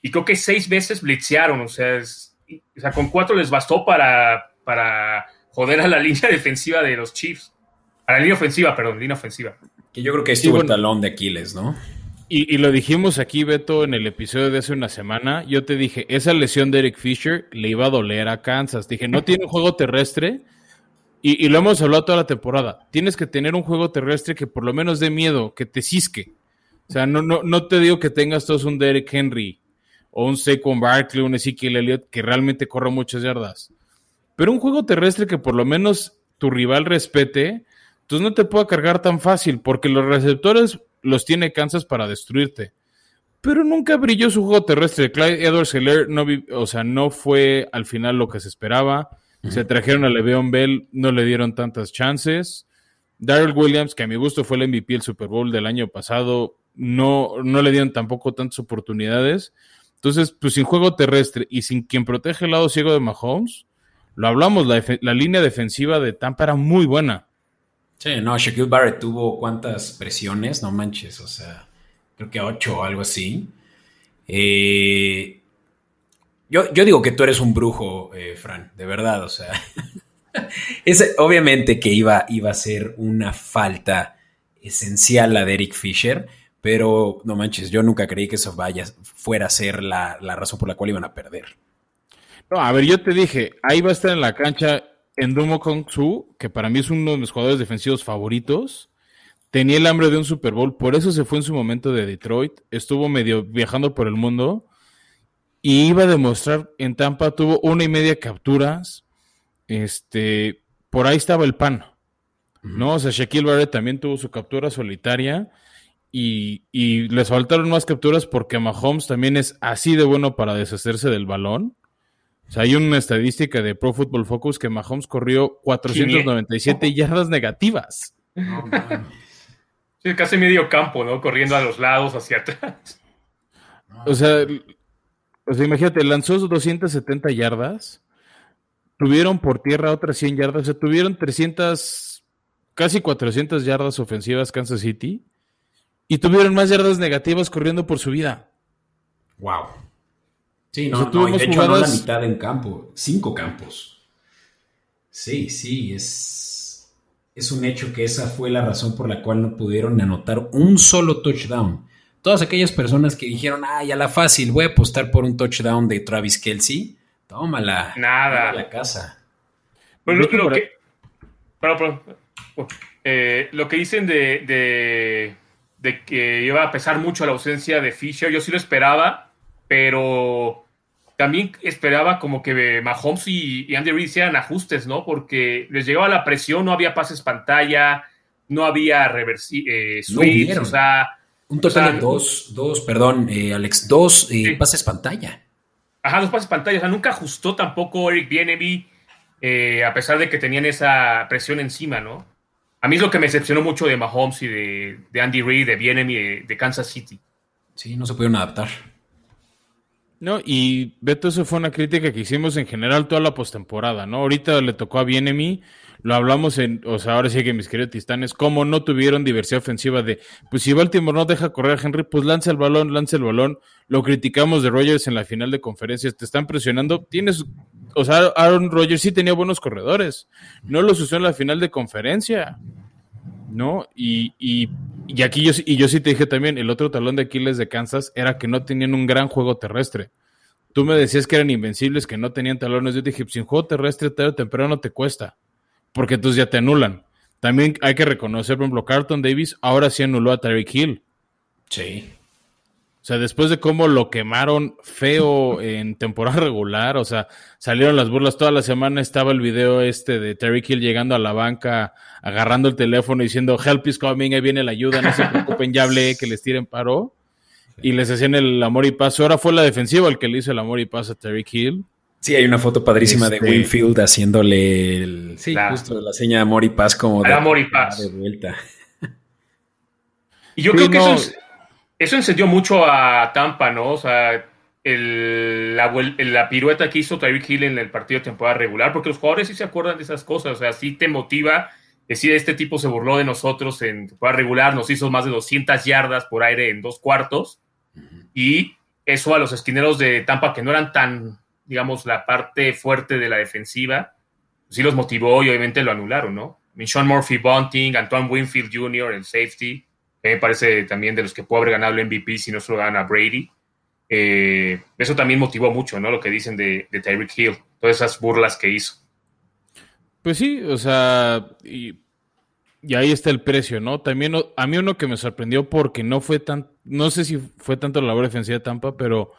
y creo que seis veces blitzearon, o sea, o sea con cuatro les bastó para, para joder a la línea defensiva de los Chiefs. A la línea ofensiva, perdón, línea ofensiva. Que yo creo que estuvo el talón de Aquiles, ¿no? Y, y, lo dijimos aquí, Beto, en el episodio de hace una semana. Yo te dije, esa lesión de Eric Fisher le iba a doler a Kansas. Dije, no tiene un juego terrestre. Y, y, lo hemos hablado toda la temporada. Tienes que tener un juego terrestre que por lo menos dé miedo, que te cisque. O sea, no, no, no te digo que tengas todos un Derek Henry o un Saquon Barkley, un Ezekiel Elliott que realmente corre muchas yardas. Pero un juego terrestre que por lo menos tu rival respete, entonces no te puede cargar tan fácil, porque los receptores los tiene Kansas para destruirte. pero nunca brilló su juego terrestre. Clyde Edwards Heller no, o sea, no fue al final lo que se esperaba. Se trajeron a Le'Veon Bell, no le dieron tantas chances. Darrell Williams, que a mi gusto fue el MVP del Super Bowl del año pasado, no, no le dieron tampoco tantas oportunidades. Entonces, pues sin juego terrestre y sin quien protege el lado ciego de Mahomes, lo hablamos, la, línea defensiva de Tampa era muy buena. Sí, no, Shaquille Barrett tuvo cuántas presiones, no manches, o sea, creo que ocho o algo así. Eh, yo, yo, digo que tú eres un brujo, eh, Fran, de verdad, o sea. es, obviamente que iba, iba a ser una falta esencial la de Eric Fisher, pero no manches, yo nunca creí que eso vaya, fuera a ser la, la razón por la cual iban a perder. No, a ver, yo te dije, ahí va a estar en la cancha Endumo Kong Su, que para mí es uno de mis jugadores defensivos favoritos, tenía el hambre de un Super Bowl, por eso se fue en su momento de Detroit, estuvo medio viajando por el mundo y iba a demostrar en Tampa, tuvo una y media capturas, este, por ahí estaba el pan, ¿no? O sea, Shaquille Barrett también tuvo su captura solitaria y, y les faltaron más capturas porque Mahomes también es así de bueno para deshacerse del balón o sea, hay una estadística de Pro Football Focus que Mahomes corrió 497 yardas negativas. sí, casi medio campo, ¿no? Corriendo a los lados, hacia atrás. O sea, o sea, imagínate, lanzó 270 yardas, tuvieron por tierra otras 100 yardas, o sea, tuvieron 300, casi 400 yardas ofensivas Kansas City y tuvieron más yardas negativas corriendo por su vida. Wow. Sí, no, no de hecho no la mitad en campo, cinco campos. Sí, sí, es, es un hecho que esa fue la razón por la cual no pudieron anotar un solo touchdown. Todas aquellas personas que dijeron, ay, a la fácil, voy a apostar por un touchdown de Travis Kelsey, tómala. Nada. la casa. Pues lo, que, eh, lo que dicen de, de, de que iba a pesar mucho la ausencia de Fisher, yo sí lo esperaba, pero también esperaba como que Mahomes y, Andy Reid hicieran ajustes, ¿no? Porque les llegaba la presión, no había pases pantalla, no había reversi eh, o sea... Un total de dos, dos, perdón, eh, Alex, dos eh, pases pantalla. Ajá, dos pases pantalla, o sea, nunca ajustó tampoco Eric Bienemy, eh, a pesar de que tenían esa presión encima, ¿no? A mí es lo que me decepcionó mucho de Mahomes y de, Andy Reid, de Bienemy, de, de Kansas City. Sí, no se pudieron adaptar. No, y Beto, eso fue una crítica que hicimos en general toda la postemporada, ¿no? Ahorita le tocó a Bienemi, lo hablamos en, o sea, ahora sí que mis queridos tistanes, cómo no tuvieron diversidad ofensiva de, pues si Baltimore no deja correr a Henry, pues lanza el balón, lanza el balón. Lo criticamos de Rogers en la final de conferencias, te están presionando, tienes, o sea, Aaron Rodgers sí tenía buenos corredores, no los usó en la final de conferencia. ¿no? Y, y, aquí yo, y yo sí te dije también, el otro talón de Aquiles de Kansas era que no tenían un gran juego terrestre. Tú me decías que eran invencibles, que no tenían talones. Yo dije, sin juego terrestre tarde o temprano te cuesta, porque entonces ya te anulan. También hay que reconocer, por ejemplo, Carlton Davis ahora sí anuló a Tyreek Hill. Sí. O sea, después de cómo lo quemaron feo en temporada regular, o sea, salieron las burlas toda la semana, estaba el video este de Terry Hill llegando a la banca, agarrando el teléfono diciendo, help is coming, ahí viene la ayuda, no se preocupen, ya hablé, que les tiren paro. Y les hacían el amor y paz. Ahora fue la defensiva el que le hizo el amor y paz a Terry Hill. Sí, hay una foto padrísima de este, Winfield haciéndole el, sí, justo la seña de amor y paz como de, amor y paz. de vuelta. Y yo creo que eso es eso encendió mucho a Tampa, ¿no? O sea, el, la, pirueta que hizo Tyreek Hill en el partido de temporada regular, porque los jugadores sí se acuerdan de esas cosas, o sea, sí te motiva decir, este tipo se burló de nosotros en temporada regular, nos hizo más de 200 yardas por aire en dos cuartos, y eso a los esquineros de Tampa, que no eran tan, digamos, la parte fuerte de la defensiva, sí los motivó y obviamente lo anularon, ¿no? Sean Murphy Bunting, Antoine Winfield Jr., el safety, me parece también de los que puede haber ganado el MVP si no se lo gana Brady. Eh, eso también motivó mucho, ¿no? Lo que dicen de, de Tyreek Hill, todas esas burlas que hizo. Pues sí, o sea, y, ahí está el precio, ¿no? También a mí uno que me sorprendió porque no fue tan, no sé si fue tanto la labor defensiva de Tampa, pero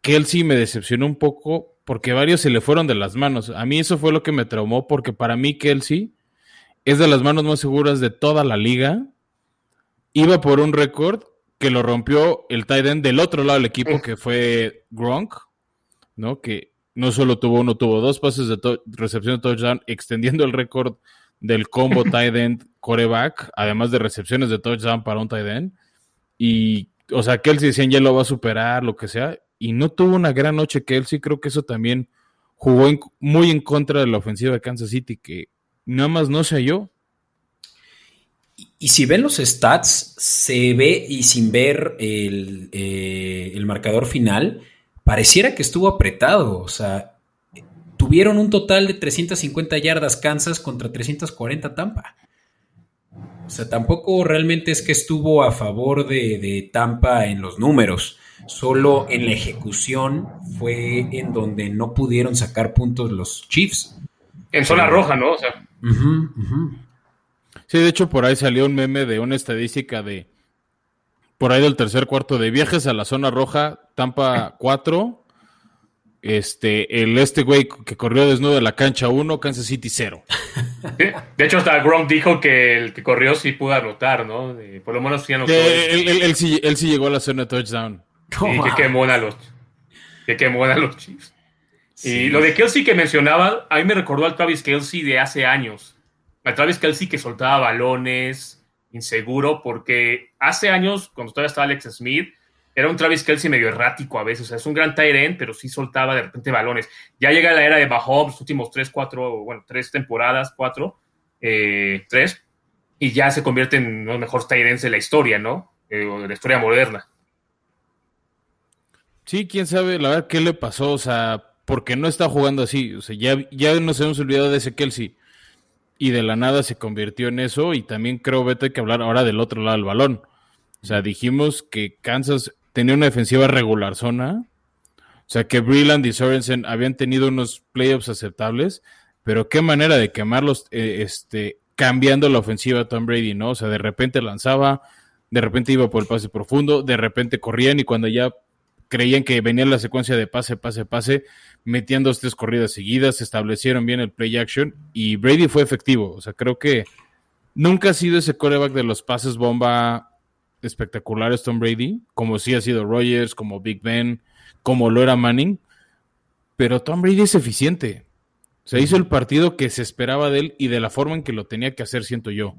Kelsey me decepcionó un poco porque varios se le fueron de las manos. A mí eso fue lo que me traumó porque para mí Kelsey es de las manos más seguras de toda la liga iba por un récord que lo rompió el tight end del otro lado del equipo, que fue Gronk, ¿no? Que no solo tuvo uno, tuvo dos pases de recepción de touchdown, extendiendo el récord del combo tight end coreback, además de recepciones de touchdown para un tight end. Y, o sea, Kelsey decían ya lo va a superar, lo que sea, y no tuvo una gran noche Kelsey, creo que eso también jugó muy en contra de la ofensiva de Kansas City, que nada más no se halló. Y, si ven los stats, se ve y sin ver el, eh, el marcador final, pareciera que estuvo apretado. O sea, tuvieron un total de 350 yardas Kansas contra 340 Tampa. O sea, tampoco realmente es que estuvo a favor de, Tampa en los números. Solo en la ejecución fue en donde no pudieron sacar puntos los Chiefs. En zona roja, ¿no? O sea. Sí, de hecho por ahí salió un meme de una estadística de por ahí del tercer cuarto de viajes a la zona roja, Tampa 4, este, el este güey que corrió desnudo de la cancha 1, Kansas City 0. De hecho, hasta Gronk dijo que el que corrió sí pudo anotar, ¿no? por lo menos sí anotó. Él, sí, llegó a la zona de touchdown. Y que quemó a los, que quemó a los Chiefs. Y lo de Kelsey que mencionaba, a mí me recordó al Travis Kelsey de hace años. Al Travis Kelsey que soltaba balones, inseguro, porque hace años, cuando todavía estaba Alex Smith, era un Travis Kelsey medio errático a veces. O sea, es un gran tight pero sí soltaba de repente balones. Ya llega la era de Mahomes, últimos tres, cuatro, bueno, tres temporadas, cuatro, eh, tres, y ya se convierte en los mejores tight de la historia, ¿no? Eh, de la historia moderna. Sí, quién sabe, la verdad, qué le pasó, o sea, porque no está jugando así. O sea, ya, ya nos hemos olvidado de ese Kelsey. Y de la nada se convirtió en eso. Y también creo, Beto, hay que hablar ahora del otro lado del balón. O sea, dijimos que Kansas tenía una defensiva regular zona. O sea, que Breland y Sorensen habían tenido unos playoffs aceptables, pero qué manera de quemarlos eh, este, cambiando la ofensiva a Tom Brady, ¿no? O sea, de repente lanzaba, de repente iba por el pase profundo, de repente corrían y cuando ya creían que venía la secuencia de pase, pase, pase, metían dos, tres corridas seguidas, establecieron bien el play action y Brady fue efectivo. O sea, creo que nunca ha sido ese coreback de los pases bomba espectaculares Tom Brady, como sí ha sido Rogers, como Big Ben, como lo era Manning, pero Tom Brady es eficiente. Se hizo el partido que se esperaba de él y de la forma en que lo tenía que hacer, siento yo.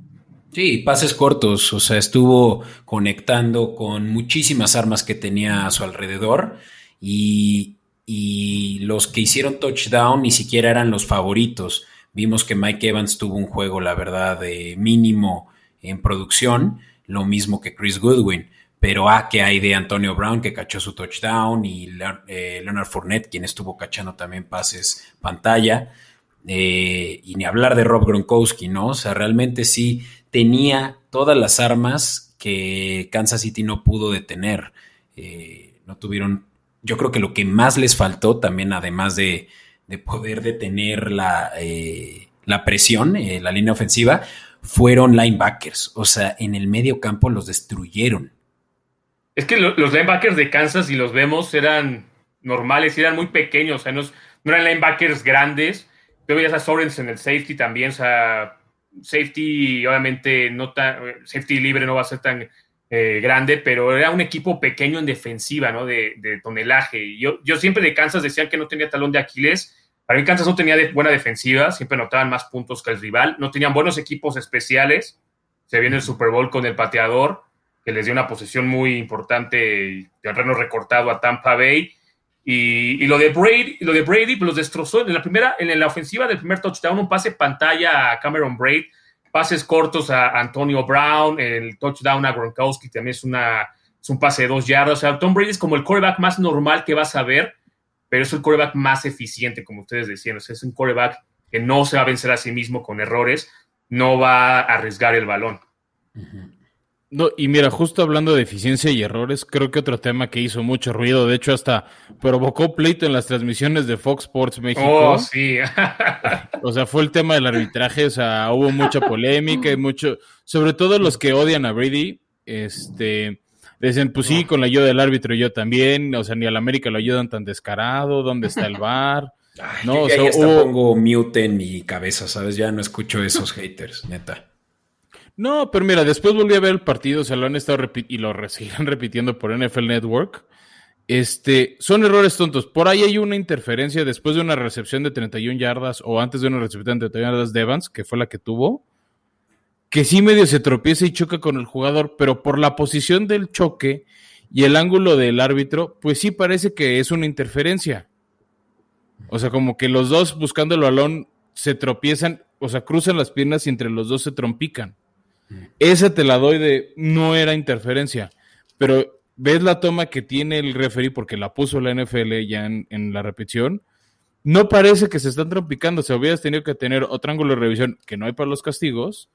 Sí, pases cortos, o sea, estuvo conectando con muchísimas armas que tenía a su alrededor y, y los que hicieron touchdown ni siquiera eran los favoritos. Vimos que Mike Evans tuvo un juego, la verdad, de mínimo en producción lo mismo que Chris Goodwin. Pero ah, que hay de Antonio Brown que cachó su touchdown y eh, Leonard Fournette, quien estuvo cachando también pases pantalla. Eh, y ni hablar de Rob Gronkowski, ¿no? O sea, realmente sí tenía todas las armas que Kansas City no pudo detener. Eh, no tuvieron. Yo creo que lo que más les faltó también, además de, poder detener la, la presión, la línea ofensiva, fueron linebackers. O sea, en el medio campo los destruyeron. Es que los linebackers de Kansas, si los vemos, eran normales, eran muy pequeños, o sea, no, eran linebackers grandes. Yo veías a Sorensen en el safety también, o sea, safety obviamente no tan, safety libre no va a ser tan eh, grande, pero era un equipo pequeño en defensiva, ¿no? De, tonelaje. Yo, yo siempre de Kansas decían que no tenía talón de Aquiles, para mí Kansas no tenía buena defensiva, siempre anotaban más puntos que el rival, no tenían buenos equipos especiales, se viene el Super Bowl con el pateador, que les dio una posición muy importante, terreno recortado a Tampa Bay, y, lo de Brady, lo de Brady pues, los destrozó. En la primera, en la ofensiva del primer touchdown, un pase pantalla a Cameron Braid, pases cortos a Antonio Brown, el touchdown a Gronkowski también es, una, es un pase de dos yardas, o sea, Tom Brady es como el quarterback más normal que vas a ver, pero es el coreback más eficiente, como ustedes decían. O sea, es un coreback que no se va a vencer a sí mismo con errores, no va a arriesgar el balón. No, y mira, justo hablando de eficiencia y errores, creo que otro tema que hizo mucho ruido, de hecho hasta provocó pleito en las transmisiones de Fox Sports México. Oh, sí. o sea, fue el tema del arbitraje, o sea, hubo mucha polémica y mucho, sobre todo los que odian a Brady, este, Dicen, pues sí, con la ayuda del árbitro yo también, o sea, ni al América lo ayudan tan descarado, ¿dónde está el bar? no, o sea, pongo mute en mi cabeza, ¿sabes? Ya no escucho esos haters, neta. No, pero mira, después volví a ver el partido, se lo han estado y lo seguirán repitiendo por NFL Network. Este, son errores tontos. Por ahí hay una interferencia después de una recepción de 31 yardas o antes de una recepción de 31 yardas de Evans, que fue la que tuvo, que sí medio se tropieza y choca con el jugador, pero por la posición del choque y el ángulo del árbitro, pues sí parece que es una interferencia. O sea, como que los dos buscando el balón se tropiezan, o sea, cruzan las piernas y entre los dos se trompican. Esa te la doy de no era interferencia, pero ves la toma que tiene el referee porque la puso la NFL ya en, la repetición. No parece que se están trompicando. Se hubieras tenido que tener otro ángulo de revisión que no hay para los castigos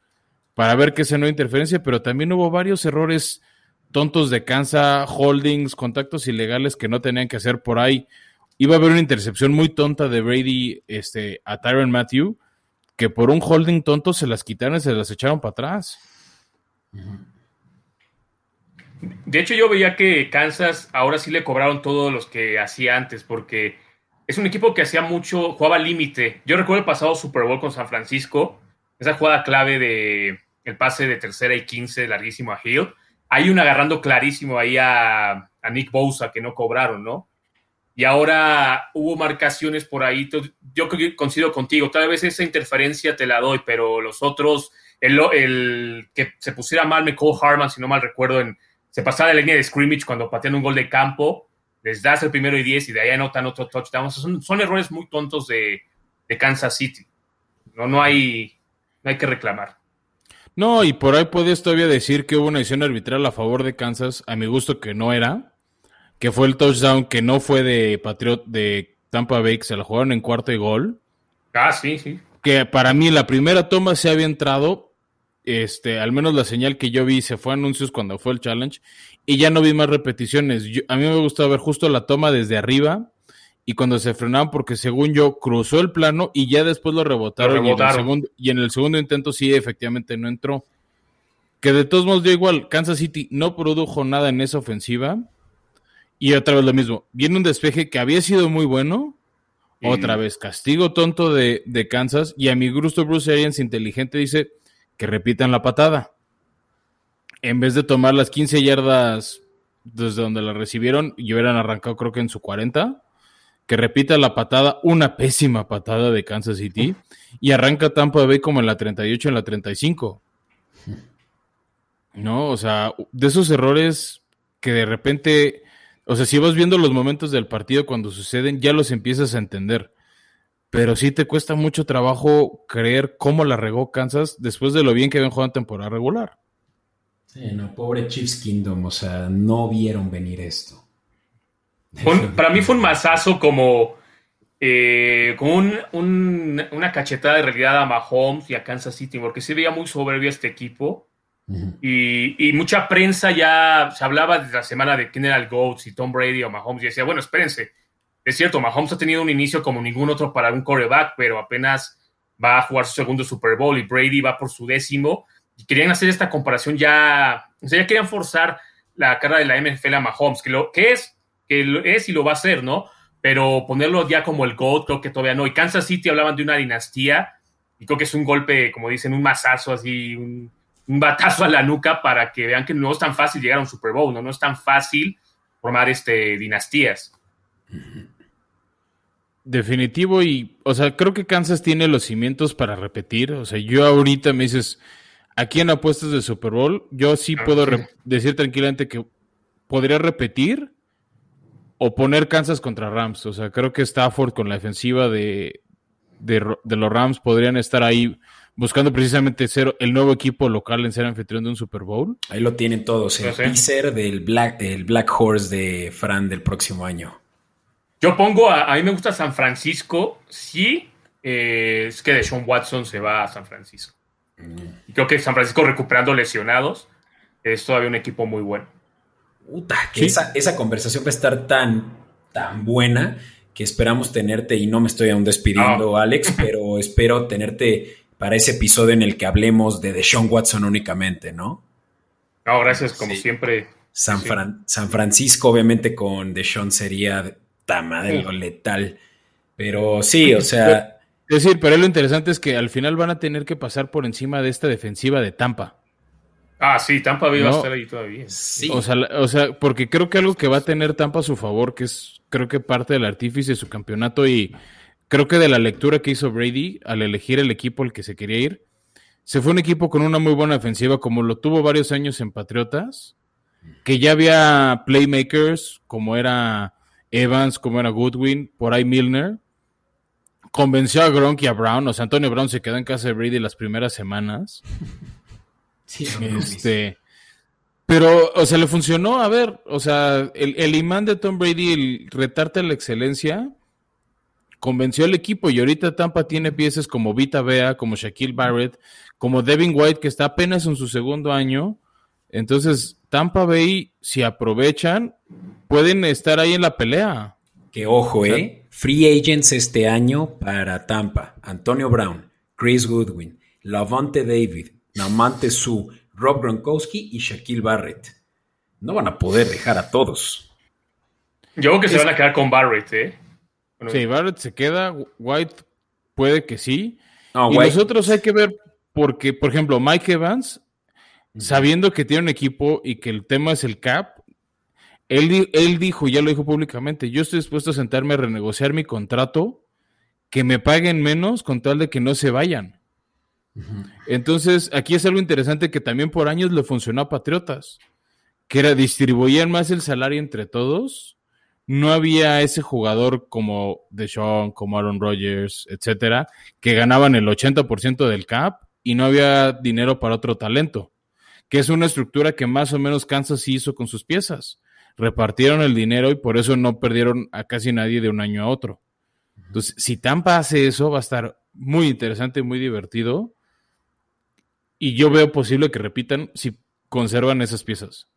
para ver que esa no interferencia, pero también hubo varios errores tontos de cansa, holdings, contactos ilegales que no tenían que hacer por ahí. Iba a haber una intercepción muy tonta de Brady este, a Tyron Matthew, que por un holding tonto se las quitaron y se las echaron para atrás. De hecho, yo veía que Kansas ahora sí le cobraron todos los que hacía antes, porque es un equipo que hacía mucho, jugaba límite. Yo recuerdo el pasado Super Bowl con San Francisco, esa jugada clave de el pase de tercera y quince larguísimo a Hill. Hay un agarrando clarísimo ahí a, a Nick Bosa que no cobraron, ¿no? Y ahora hubo marcaciones por ahí. Yo coincido contigo, tal vez esa interferencia te la doy, pero los otros, el, que se pusiera mal McCall Harman, si no mal recuerdo, se pasaba la línea de scrimmage cuando patean un gol de campo, les das el primero y diez y de ahí anotan otro touchdown. Son, errores muy tontos de, Kansas City. No, no, hay, no hay que reclamar. No, y por ahí puedes todavía decir que hubo una decisión arbitral a favor de Kansas, a mi gusto que no era, que fue el touchdown que no fue de Patriot de Tampa Bay, que se la jugaron en cuarto y gol. Ah, sí, sí. Que para mí la primera toma se había entrado, este, al menos la señal que yo vi se fue a anuncios cuando fue el challenge, y ya no vi más repeticiones. a mí me gustó ver justo la toma desde arriba y cuando se frenaban, porque según yo cruzó el plano y ya después lo rebotaron, Y, en el segundo, y en el segundo intento sí, efectivamente no entró. Que de todos modos dio igual, Kansas City no produjo nada en esa ofensiva y otra vez lo mismo. Viene un despeje que había sido muy bueno. Otra vez, castigo tonto de, Kansas. Y a mi gusto, Bruce Arians, inteligente, dice que repitan la patada. En vez de tomar las 15 yardas desde donde la recibieron y hubieran arrancado, creo que en su 40, que repita la patada, una pésima patada de Kansas City. Y arranca Tampa Bay como en la 38, en la 35. No, o sea, de esos errores que de repente o sea, si vas viendo los momentos del partido cuando suceden, ya los empiezas a entender. Pero sí te cuesta mucho trabajo creer cómo la regó Kansas después de lo bien que habían jugado en temporada regular. Sí, no, pobre Chiefs Kingdom, o sea, no vieron venir esto. para mí fue un masazo como, eh, como una cachetada de realidad a Mahomes y a Kansas City, porque se veía muy soberbio este equipo y, mucha prensa ya se hablaba de la semana de quién era el GOAT, Tom Brady o Mahomes, y decía, bueno, espérense, es cierto, Mahomes ha tenido un inicio como ningún otro para un coreback, pero apenas va a jugar su segundo Super Bowl y Brady va por su décimo, y querían hacer esta comparación ya, o sea, ya querían forzar la cara de la NFL a Mahomes, que lo que es, que es y lo va a hacer, ¿no? Pero ponerlo ya como el GOAT, creo que todavía no. Y Kansas City hablaban de una dinastía, y creo que es un golpe, como dicen, un masazo así, un, un batazo a la nuca para que vean que no es tan fácil llegar a un Super Bowl, no, no es tan fácil formar este, dinastías. Definitivo y, o sea, creo que Kansas tiene los cimientos para repetir. O sea, yo ahorita me dices, aquí en apuestas de Super Bowl, yo sí ah, puedo decir tranquilamente que podría repetir o poner Kansas contra Rams. O sea, creo que Stafford con la defensiva de, de los Rams podrían estar ahí buscando precisamente ser el nuevo equipo local en ser anfitrión de un Super Bowl. Ahí lo tienen todos, el teaser del Black, Black Horse de Fran del próximo año. Yo pongo, a, mí me gusta San Francisco, sí, eh, es que de Sean Watson se va a San Francisco. Mm. creo que San Francisco recuperando lesionados es todavía un equipo muy bueno. Puta, que esa, esa, conversación va a estar tan, tan buena que esperamos tenerte, y no me estoy aún despidiendo, Alex, pero espero tenerte para ese episodio en el que hablemos de Deshaun Watson únicamente, ¿no? No, gracias, como siempre. San, San, Francisco, obviamente, con Deshaun sería tama de lo letal. Pero sí, o sea. Es decir, pero lo interesante es que al final van a tener que pasar por encima de esta defensiva de Tampa. Ah, sí, Tampa Bay va a estar ahí todavía. Sí. O sea, o sea, porque creo que algo que va a tener Tampa a su favor, que es creo que parte del artífice de su campeonato y creo que de la lectura que hizo Brady al elegir el equipo al que se quería ir, se fue un equipo con una muy buena ofensiva, como lo tuvo varios años en Patriotas, que ya había playmakers, como era Evans, como era Goodwin, por ahí Milner. Convenció a Gronk y a Brown, o sea, Antonio Brown se quedó en casa de Brady las primeras semanas. Sí, este, pero, o sea, le funcionó, a ver, o sea, el, el imán de Tom Brady, el retarte a la excelencia, convenció al equipo y ahorita Tampa tiene piezas como Vita Bea, como Shaquille Barrett, como Devin White, que está apenas en su segundo año. Entonces, Tampa Bay, si aprovechan, pueden estar ahí en la pelea. Que ojo, ¿eh? Free agents este año para Tampa. Antonio Brown, Chris Goodwin, Lavonte David, Namante Su, Rob Gronkowski y Shaquille Barrett. No van a poder dejar a todos. Yo creo que se van a quedar con Barrett, ¿eh? Sí, Barrett se queda, White puede que sí. y nosotros hay que ver, porque, por ejemplo, Mike Evans, sabiendo que tiene un equipo y que el tema es el cap, él, él dijo, ya lo dijo públicamente, yo estoy dispuesto a sentarme a renegociar mi contrato, que me paguen menos con tal de que no se vayan. Entonces, aquí es algo interesante que también por años le funcionó a Patriotas, que era distribuir más el salario entre todos no había ese jugador como Deshaun, como Aaron Rodgers, etcétera, que ganaban el 80% del cap y no había dinero para otro talento, que es una estructura que más o menos Kansas hizo con sus piezas. Repartieron el dinero y por eso no perdieron a casi nadie de un año a otro. Entonces, si Tampa hace eso, va a estar muy interesante, muy divertido. Y yo veo posible que repitan si conservan esas piezas.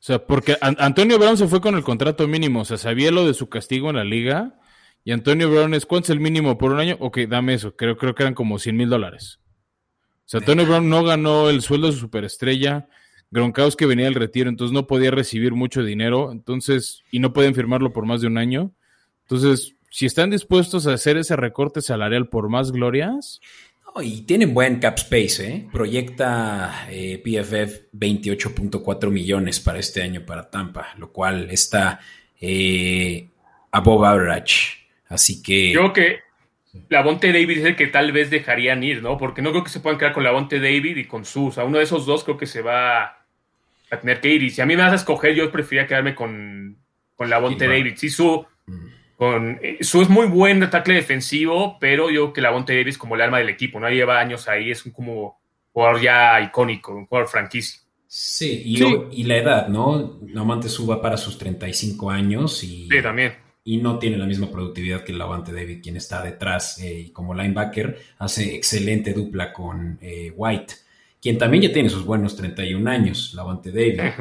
O sea, porque Antonio Brown se fue con el contrato mínimo, o sea, sabía lo de su castigo en la liga. Y Antonio Brown es, ¿cuánto es el mínimo por un año? Ok, dame eso, creo, creo que eran como 100 mil dólares. O sea, Antonio Brown no ganó el sueldo de su superestrella. Gronkowski venía del retiro, entonces no podía recibir mucho dinero, entonces, y no pueden firmarlo por más de un año. Entonces, si están dispuestos a hacer ese recorte salarial por más glorias, y tienen buen cap space, ¿eh? Proyecta eh, PFF 28.4 millones para este año para Tampa, lo cual está eh, above average. Así que. Yo creo que la Bonte David es el que tal vez dejarían ir, ¿no? Porque no creo que se puedan quedar con la Bonte David y con Sus. A uno de esos dos creo que se va a tener que ir. Y si a mí me vas a escoger, yo preferiría quedarme con, con la Bonte David. Sí, su. Mm. Con, eh, su es muy buen ataque defensivo, pero yo que la Bonte Davis como el alma del equipo, ¿no? Lleva años ahí, es un como jugador ya icónico, un jugador franquicia. Sí, y, la edad, ¿no? Lavonte suba para sus 35 años y, sí, también. y no tiene la misma productividad que Lavante David, quien está detrás eh, y como linebacker hace excelente dupla con eh, White, quien también ya tiene sus buenos 31 años, Lavante David.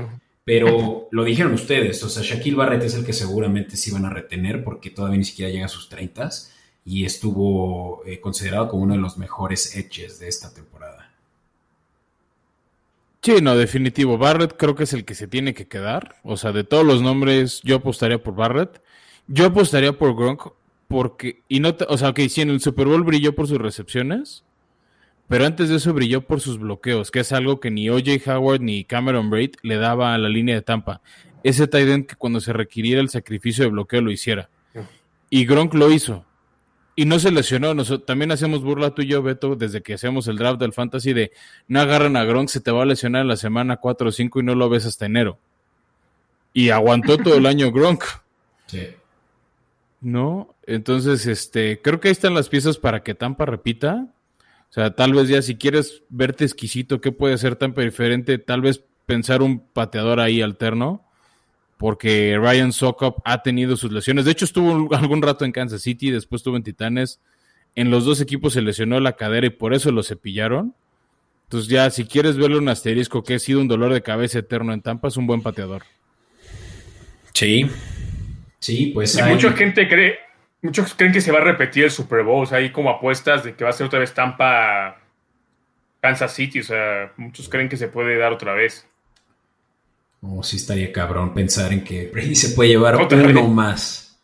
Pero lo dijeron ustedes, o sea, Shaquille Barrett es el que seguramente se iban a retener porque todavía ni siquiera llega a sus 30 y estuvo eh, considerado como uno de los mejores edges de esta temporada. Sí, no, definitivo. Barrett creo que es el que se tiene que quedar. O sea, de todos los nombres, yo apostaría por Barrett. Yo apostaría por Gronk porque, y no, o sea, que si en el Super Bowl brilló por sus recepciones, pero antes de eso brilló por sus bloqueos, que es algo que ni OJ Howard ni Cameron Braid le daba a la línea de Tampa. Ese tight end que cuando se requiriera el sacrificio de bloqueo lo hiciera. Y Gronk lo hizo. Y no se lesionó. Nosotros, también hacemos burla tú y yo, Beto, desde que hacemos el draft del fantasy de no agarran a Gronk, se te va a lesionar en la semana 4 o 5 y no lo ves hasta enero. Y aguantó todo el año Gronk. Sí. ¿No? Entonces, este, creo que ahí están las piezas para que Tampa repita. O sea, tal vez ya si quieres verte exquisito, ¿qué puede ser tan diferente? Tal vez pensar un pateador ahí alterno, porque Ryan Sokop ha tenido sus lesiones. De hecho, estuvo algún rato en Kansas City, después estuvo en Titanes. En los dos equipos se lesionó la cadera y por eso lo cepillaron. Entonces ya, si quieres verle un asterisco que ha sido un dolor de cabeza eterno en Tampa, es un buen pateador. Sí, sí, pues... Mucha gente cree, Muchos creen que se va a repetir el Super Bowl, o sea, hay como apuestas de que va a ser otra vez Tampa Kansas City, o sea, muchos creen que se puede dar otra vez. Oh, sí estaría cabrón pensar en que Brady se puede llevar uno más.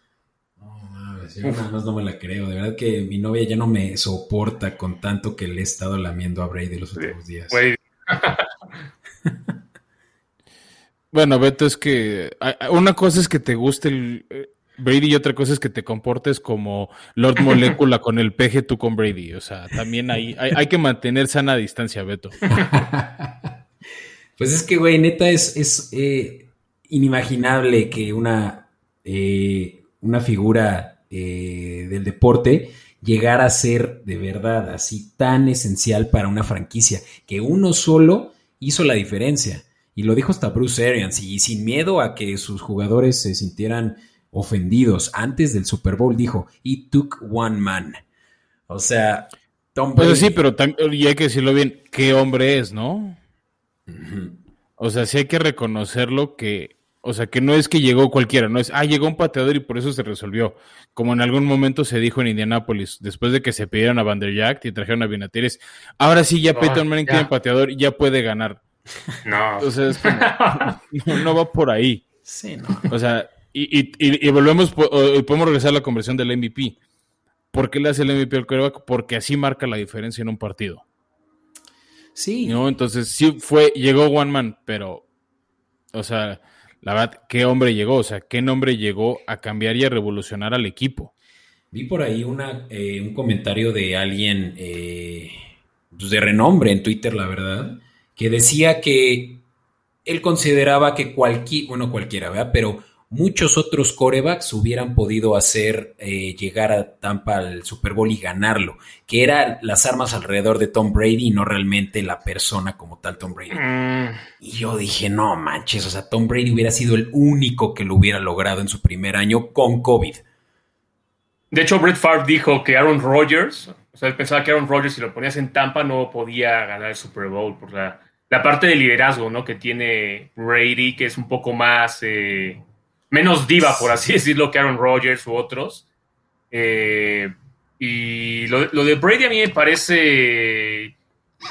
yo nada más no me la creo. De verdad que mi novia ya no me soporta con tanto que le he estado lamiendo a Brady los últimos días. bueno, Beto, es que una cosa es que te guste el eh, Brady y otra cosa es que te comportes como Lord Molecula con el peje tú con Brady. O sea, también hay, hay, que mantener sana distancia, Beto. pues es que, güey, neta, es, es eh, inimaginable que una, eh, una figura eh, del deporte llegara a ser de verdad así tan esencial para una franquicia, que uno solo hizo la diferencia. Y lo dijo hasta Bruce Arians, y sin miedo a que sus jugadores se sintieran ofendidos antes del Super Bowl, dijo, It took one man. O sea, Tom Pues sí, pero y hay que decirlo bien, qué hombre es, ¿no? O sea, sí hay que reconocerlo que o sea, que no es que llegó cualquiera, no es, ah, llegó un pateador y por eso se resolvió. Como en algún momento se dijo en Indianápolis, después de que se pidieron a Van der y trajeron a Vinatieri, ahora sí ya Peyton Manning tiene pateador y ya puede ganar. No. Entonces, no, va por ahí. Sí, no. O sea, y, y, volvemos, podemos regresar a la conversión del MVP. ¿Por qué le hace el MVP al quarterback? Porque así marca la diferencia en un partido. Sí. ¿No? Entonces, sí fue, llegó One Man, pero, o sea, la verdad, ¿qué hombre llegó? O sea, ¿qué nombre llegó a cambiar y a revolucionar al equipo? Vi por ahí una, eh, un comentario de alguien eh, pues, de renombre en Twitter, la verdad, que decía que él consideraba que cualquier, bueno, cualquiera, ¿verdad? Pero muchos otros corebacks hubieran podido hacer eh, llegar a Tampa al Super Bowl y ganarlo, que eran las armas alrededor de Tom Brady y no realmente la persona como tal Tom Brady. Mm. Y yo dije, no manches, o sea, Tom Brady hubiera sido el único que lo hubiera logrado en su primer año con COVID. De hecho, Brett Favre dijo que Aaron Rodgers, o sea, él pensaba que Aaron Rodgers si lo ponías en Tampa no podía ganar el Super Bowl por la, parte de liderazgo, ¿no? Que tiene Brady, que es un poco más... Eh, menos diva, por así decirlo, que Aaron Rodgers u otros. Eh, y lo, de Brady a mí me parece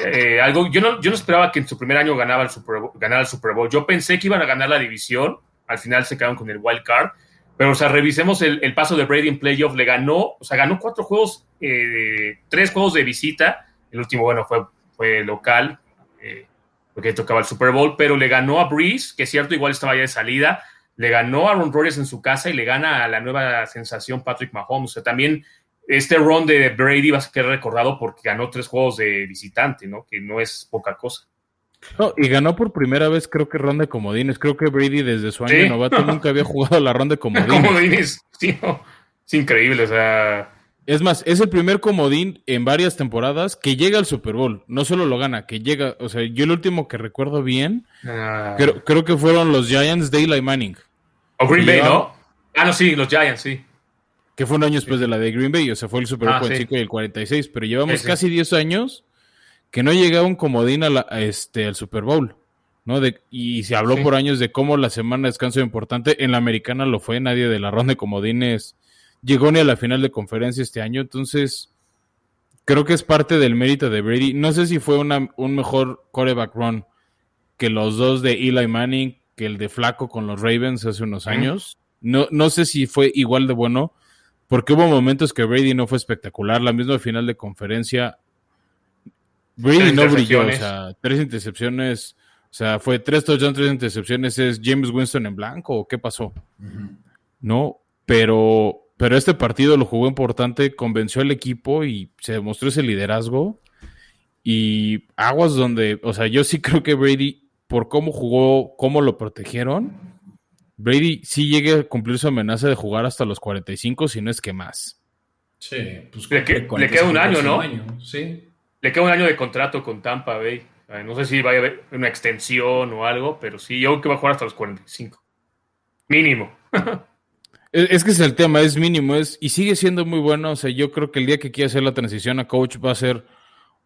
eh, algo. Yo no, yo no esperaba que en su primer año ganaba el Super Bowl, ganara el Super Bowl. Yo pensé que iban a ganar la división. Al final se quedaron con el wild card. Pero, o sea, revisemos el, paso de Brady en playoff. Le ganó, o sea, ganó cuatro juegos, eh, tres juegos de visita. El último, bueno, fue, fue local, porque tocaba el Super Bowl, pero le ganó a Breeze, que es cierto, igual estaba ya de salida le ganó a Aaron Rodgers en su casa y le gana a la nueva sensación Patrick Mahomes. O sea, también este run de Brady va a ser recordado porque ganó tres juegos de visitante, ¿no? Que no es poca cosa. No, y ganó por primera vez, creo que ronda de comodines. Creo que Brady desde su año novato nunca había jugado la ronda de comodines. comodines, sí, es increíble, o sea. Es más, es el primer comodín en varias temporadas que llega al Super Bowl. No solo lo gana, que llega. O sea, yo el último que recuerdo bien, ah. creo, que fueron los Giants de Eli Manning. O Green Bay, ¿no? Ah, no, sí, los Giants, sí. Que fue un año después de la de Green Bay, o sea, fue el Super Bowl ah, y el 46. Pero llevamos casi 10 años que no llegaba un comodín a este, al Super Bowl. ¿no? De, y se habló por años de cómo la semana de descanso importante. En la americana lo fue, nadie de la ronda de comodines llegó ni a la final de conferencia este año, entonces creo que es parte del mérito de Brady. No sé si fue una, un mejor coreback run que los dos de Eli Manning, que el de Flaco con los Ravens hace unos años. No, no sé si fue igual de bueno, porque hubo momentos que Brady no fue espectacular. La misma final de conferencia, Brady no brilló, o sea, tres intercepciones. O sea, fue tres touchdowns, tres intercepciones. ¿Es James Winston en blanco o qué pasó? No, pero pero este partido lo jugó importante, convenció al equipo y se demostró ese liderazgo. Y aguas donde, o sea, yo sí creo que Brady, por cómo jugó, cómo lo protegieron, Brady sí llegue a cumplir su amenaza de jugar hasta los 45, si no es que más. Sí, pues le, queda un año, ¿no? Sí. Le queda un año de contrato con Tampa Bay. No sé si vaya a haber una extensión o algo, pero sí, yo creo que va a jugar hasta los 45. Mínimo. Es que es el tema, es mínimo, es, y sigue siendo muy bueno. O sea, yo creo que el día que quiera hacer la transición a coach va a ser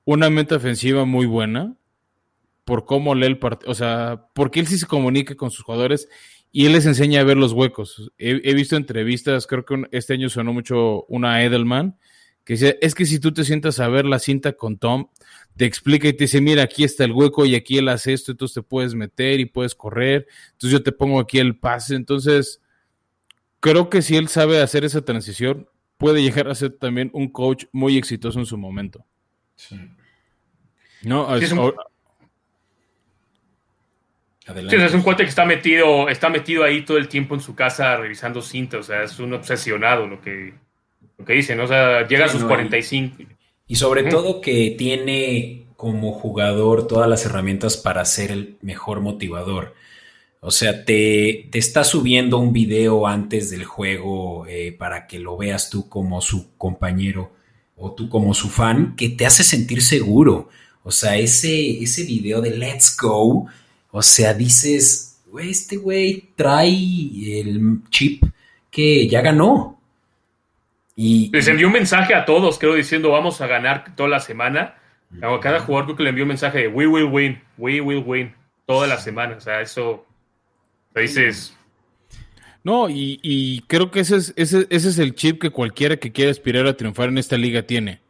una meta ofensiva muy buena por cómo lee el partido, o sea, porque él sí se comunica con sus jugadores y él les enseña a ver los huecos. He, visto entrevistas, creo que este año sonó mucho una Edelman, que dice, es que si tú te sientas a ver la cinta con Tom, te explica y te dice, mira, aquí está el hueco y aquí él hace esto, entonces te puedes meter y puedes correr, entonces yo te pongo aquí el pase, entonces creo que si él sabe hacer esa transición, puede llegar a ser también un coach muy exitoso en su momento. Sí. No, es, un... es un cuate que está metido, está metido ahí todo el tiempo en su casa revisando cintas, o sea, es un obsesionado lo que, lo que dicen, o sea, llega a sus 45. Y, sobre todo que tiene como jugador todas las herramientas para ser el mejor motivador. O sea, te, te está subiendo un video antes del juego eh, para que lo veas tú como su compañero o tú como su fan, que te hace sentir seguro. O sea, ese, ese video de Let's Go, o sea, dices, este güey trae el chip que ya ganó. Y, Les envió un mensaje a todos, creo, diciendo vamos a ganar toda la semana. A cada jugador creo que le envió un mensaje de we will win, we will win, toda la semana. O sea, eso dices. No, y, creo que ese es, ese, ese es el chip que cualquiera que quiera aspirar a triunfar en esta liga tiene.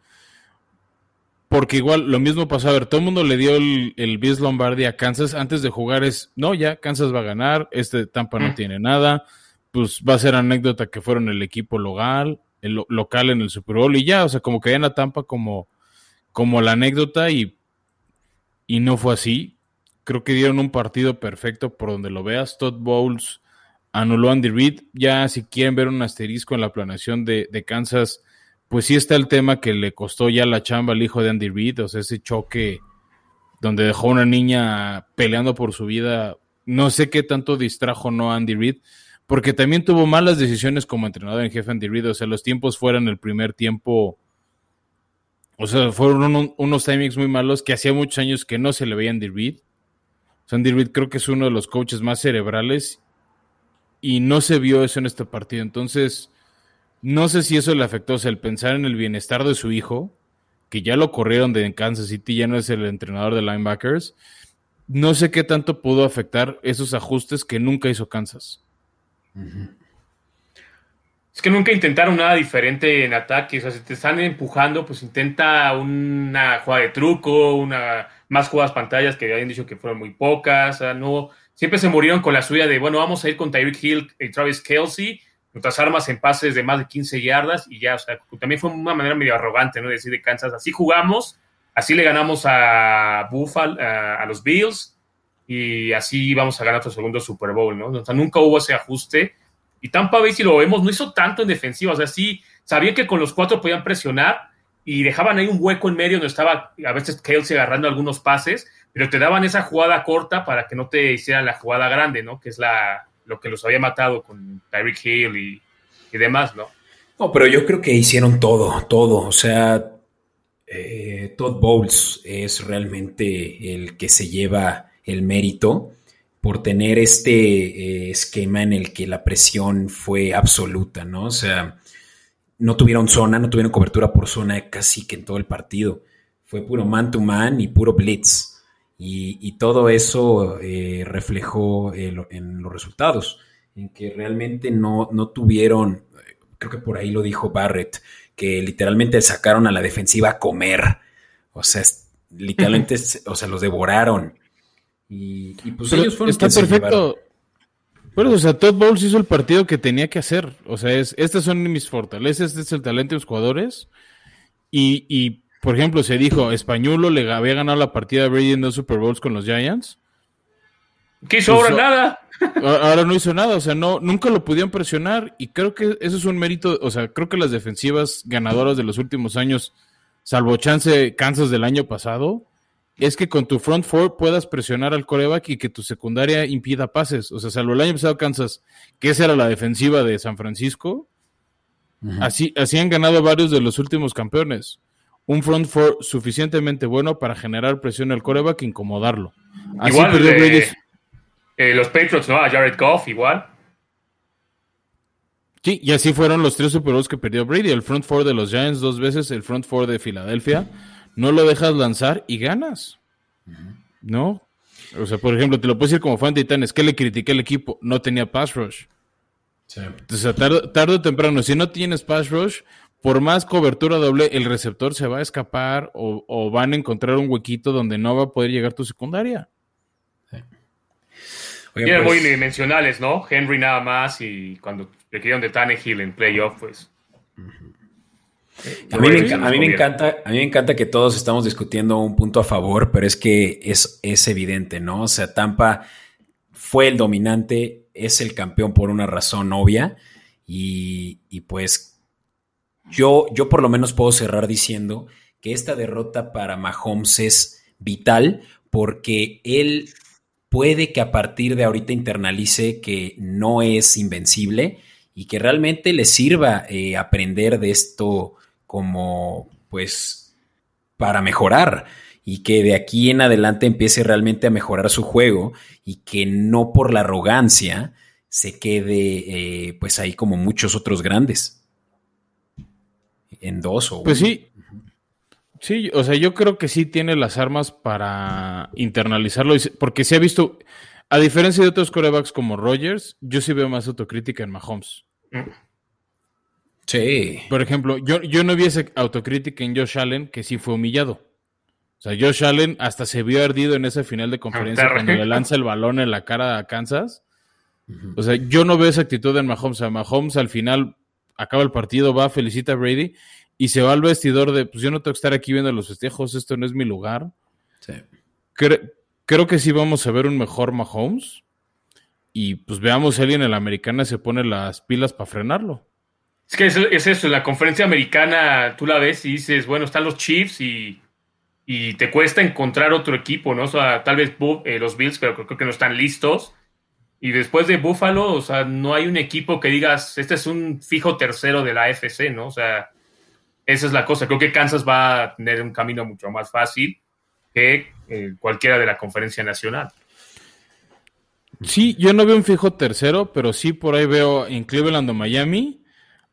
Porque igual lo mismo pasó. A ver, todo el mundo le dio el, el Bis Lombardi a Kansas antes de jugar. Es, no, ya, Kansas va a ganar. Este Tampa no mm. tiene nada. Pues va a ser anécdota que fueron el equipo local, el local en el Super Bowl y ya. O sea, como que a Tampa como, como la anécdota y, y no fue así. Creo que dieron un partido perfecto por donde lo veas. Todd Bowles anuló a Andy Reid. Ya, si quieren ver un asterisco en la planeación de, Kansas pues sí está el tema que le costó ya la chamba al hijo de Andy Reid, o sea, ese choque donde dejó a una niña peleando por su vida. No sé qué tanto distrajo no Andy Reid, porque también tuvo malas decisiones como entrenador en jefe Andy Reid, o sea, los tiempos fueron el primer tiempo, o sea, fueron unos timings muy malos que hacía muchos años que no se le veía a Andy Reid. O sea, Andy Reid creo que es uno de los coaches más cerebrales y no se vio eso en este partido. Entonces, no sé si eso le afectó, o sea, el pensar en el bienestar de su hijo, que ya lo corrieron de Kansas City, ya no es el entrenador de linebackers. No sé qué tanto pudo afectar esos ajustes que nunca hizo Kansas. Es que nunca intentaron nada diferente en ataque. O sea, si te están empujando, pues intenta una jugada de truco, una más jugadas pantallas que habían dicho que fueron muy pocas. O sea, no, siempre se murieron con la suya de, bueno, vamos a ir con Tyreek Hill y Travis Kelsey nuestras armas en pases de más de 15 yardas y ya, o sea, también fue una manera medio arrogante, ¿no? Decir de Kansas, así jugamos, así le ganamos a Buffalo, a, los Bills y así vamos a ganar nuestro segundo Super Bowl, ¿no? O sea, nunca hubo ese ajuste y Tampa Bay, si lo vemos, no hizo tanto en defensiva, o sea, sí, sabían que con los cuatro podían presionar y dejaban ahí un hueco en medio donde estaba a veces Kelsey agarrando algunos pases, pero te daban esa jugada corta para que no te hicieran la jugada grande, ¿no? Que es la, lo que los había matado con Tyreek Hill y, demás, ¿no? No, pero yo creo que hicieron todo, todo. O sea, eh, Todd Bowles es realmente el que se lleva el mérito por tener este eh, esquema en el que la presión fue absoluta, ¿no? O sea, no tuvieron zona, no tuvieron cobertura por zona casi que en todo el partido. Fue puro man to man y puro blitz. Y, todo eso eh, reflejó eh, en los resultados, en que realmente no, no tuvieron, creo que por ahí lo dijo Barrett, que literalmente sacaron a la defensiva a comer. O sea, literalmente, o sea, los devoraron. Y, pues ellos fueron Está perfecto. Bueno, o sea, Todd Bowles hizo el partido que tenía que hacer. O sea, es, estas son mis fortalezas, este es el talento de los jugadores. Y, y por ejemplo, se dijo, Españulo le había ganado la partida de Brady en dos Super Bowls con los Giants. ¿Qué hizo ahora? Nada. Ahora no hizo nada, o sea, no, nunca lo pudieron presionar y creo que eso es un mérito, o sea, creo que las defensivas ganadoras de los últimos años, salvo chance Kansas del año pasado, es que con tu front four puedas presionar al coreback y que tu secundaria impida pases. O sea, salvo el año pasado Kansas, que esa era la defensiva de San Francisco, así, así han ganado varios de los últimos campeones un front four suficientemente bueno para generar presión al coreback e incomodarlo. igual eh, los Patriots, ¿no? A Jared Goff, igual. Sí, y así fueron los tres Super Bowls que perdió Brady. El front four de los Giants dos veces, el front four de Filadelfia. No lo dejas lanzar y ganas. ¿No? O sea, por ejemplo, te lo puedo decir como fan de Titanes. ¿Qué le critiqué al equipo? No tenía pass rush. Sí. O sea, tarde o temprano, si no tienes pass rush, por más cobertura doble, el receptor se va a escapar o, van a encontrar un huequito donde no va a poder llegar tu secundaria. Sí. Pues muy dimensionales, ¿no? Henry nada más y cuando le quedaron de Tannehill en playoff, pues. A mí, me, a mí, me, encanta, a mí me encanta que todos estamos discutiendo un punto a favor, pero es que es, es evidente, ¿no? O sea, Tampa fue el dominante, es el campeón por una razón obvia y, y pues yo, yo por lo menos puedo cerrar diciendo que esta derrota para Mahomes es vital porque él puede que a partir de ahorita internalice que no es invencible y que realmente le sirva eh, aprender de esto como pues para mejorar y que de aquí en adelante empiece realmente a mejorar su juego y que no por la arrogancia se quede eh, pues ahí como muchos otros grandes. En dos o pues sí. Sí o sea yo creo que sí tiene las armas para internalizarlo porque se ha visto a diferencia de otros corebacks como Rogers yo sí veo más autocrítica en Mahomes. Mm. Sí. Por ejemplo, yo, yo no vi esa autocrítica en Josh Allen que sí fue humillado. O sea, Josh Allen hasta se vio ardido en esa final de conferencia cuando le lanza el balón en la cara a Kansas. O sea, yo no veo esa actitud en Mahomes. O sea, Mahomes al final acaba el partido, va, felicita a Brady y se va al vestidor de, pues yo no tengo que estar aquí viendo los festejos, esto no es mi lugar. Sí. creo que sí vamos a ver un mejor Mahomes y pues veamos si alguien en la americana se pone las pilas para frenarlo. Es que es, eso, la conferencia americana tú la ves y dices, bueno, están los Chiefs y, te cuesta encontrar otro equipo, ¿no? O sea, tal vez eh, los Bills, pero creo que no están listos. Y después de Buffalo, o sea, no hay un equipo que digas, este es un fijo tercero de la AFC, ¿no? O sea, esa es la cosa. Creo que Kansas va a tener un camino mucho más fácil que eh, cualquiera de la conferencia nacional. Sí, yo no veo un fijo tercero, pero sí por ahí veo en Cleveland o Miami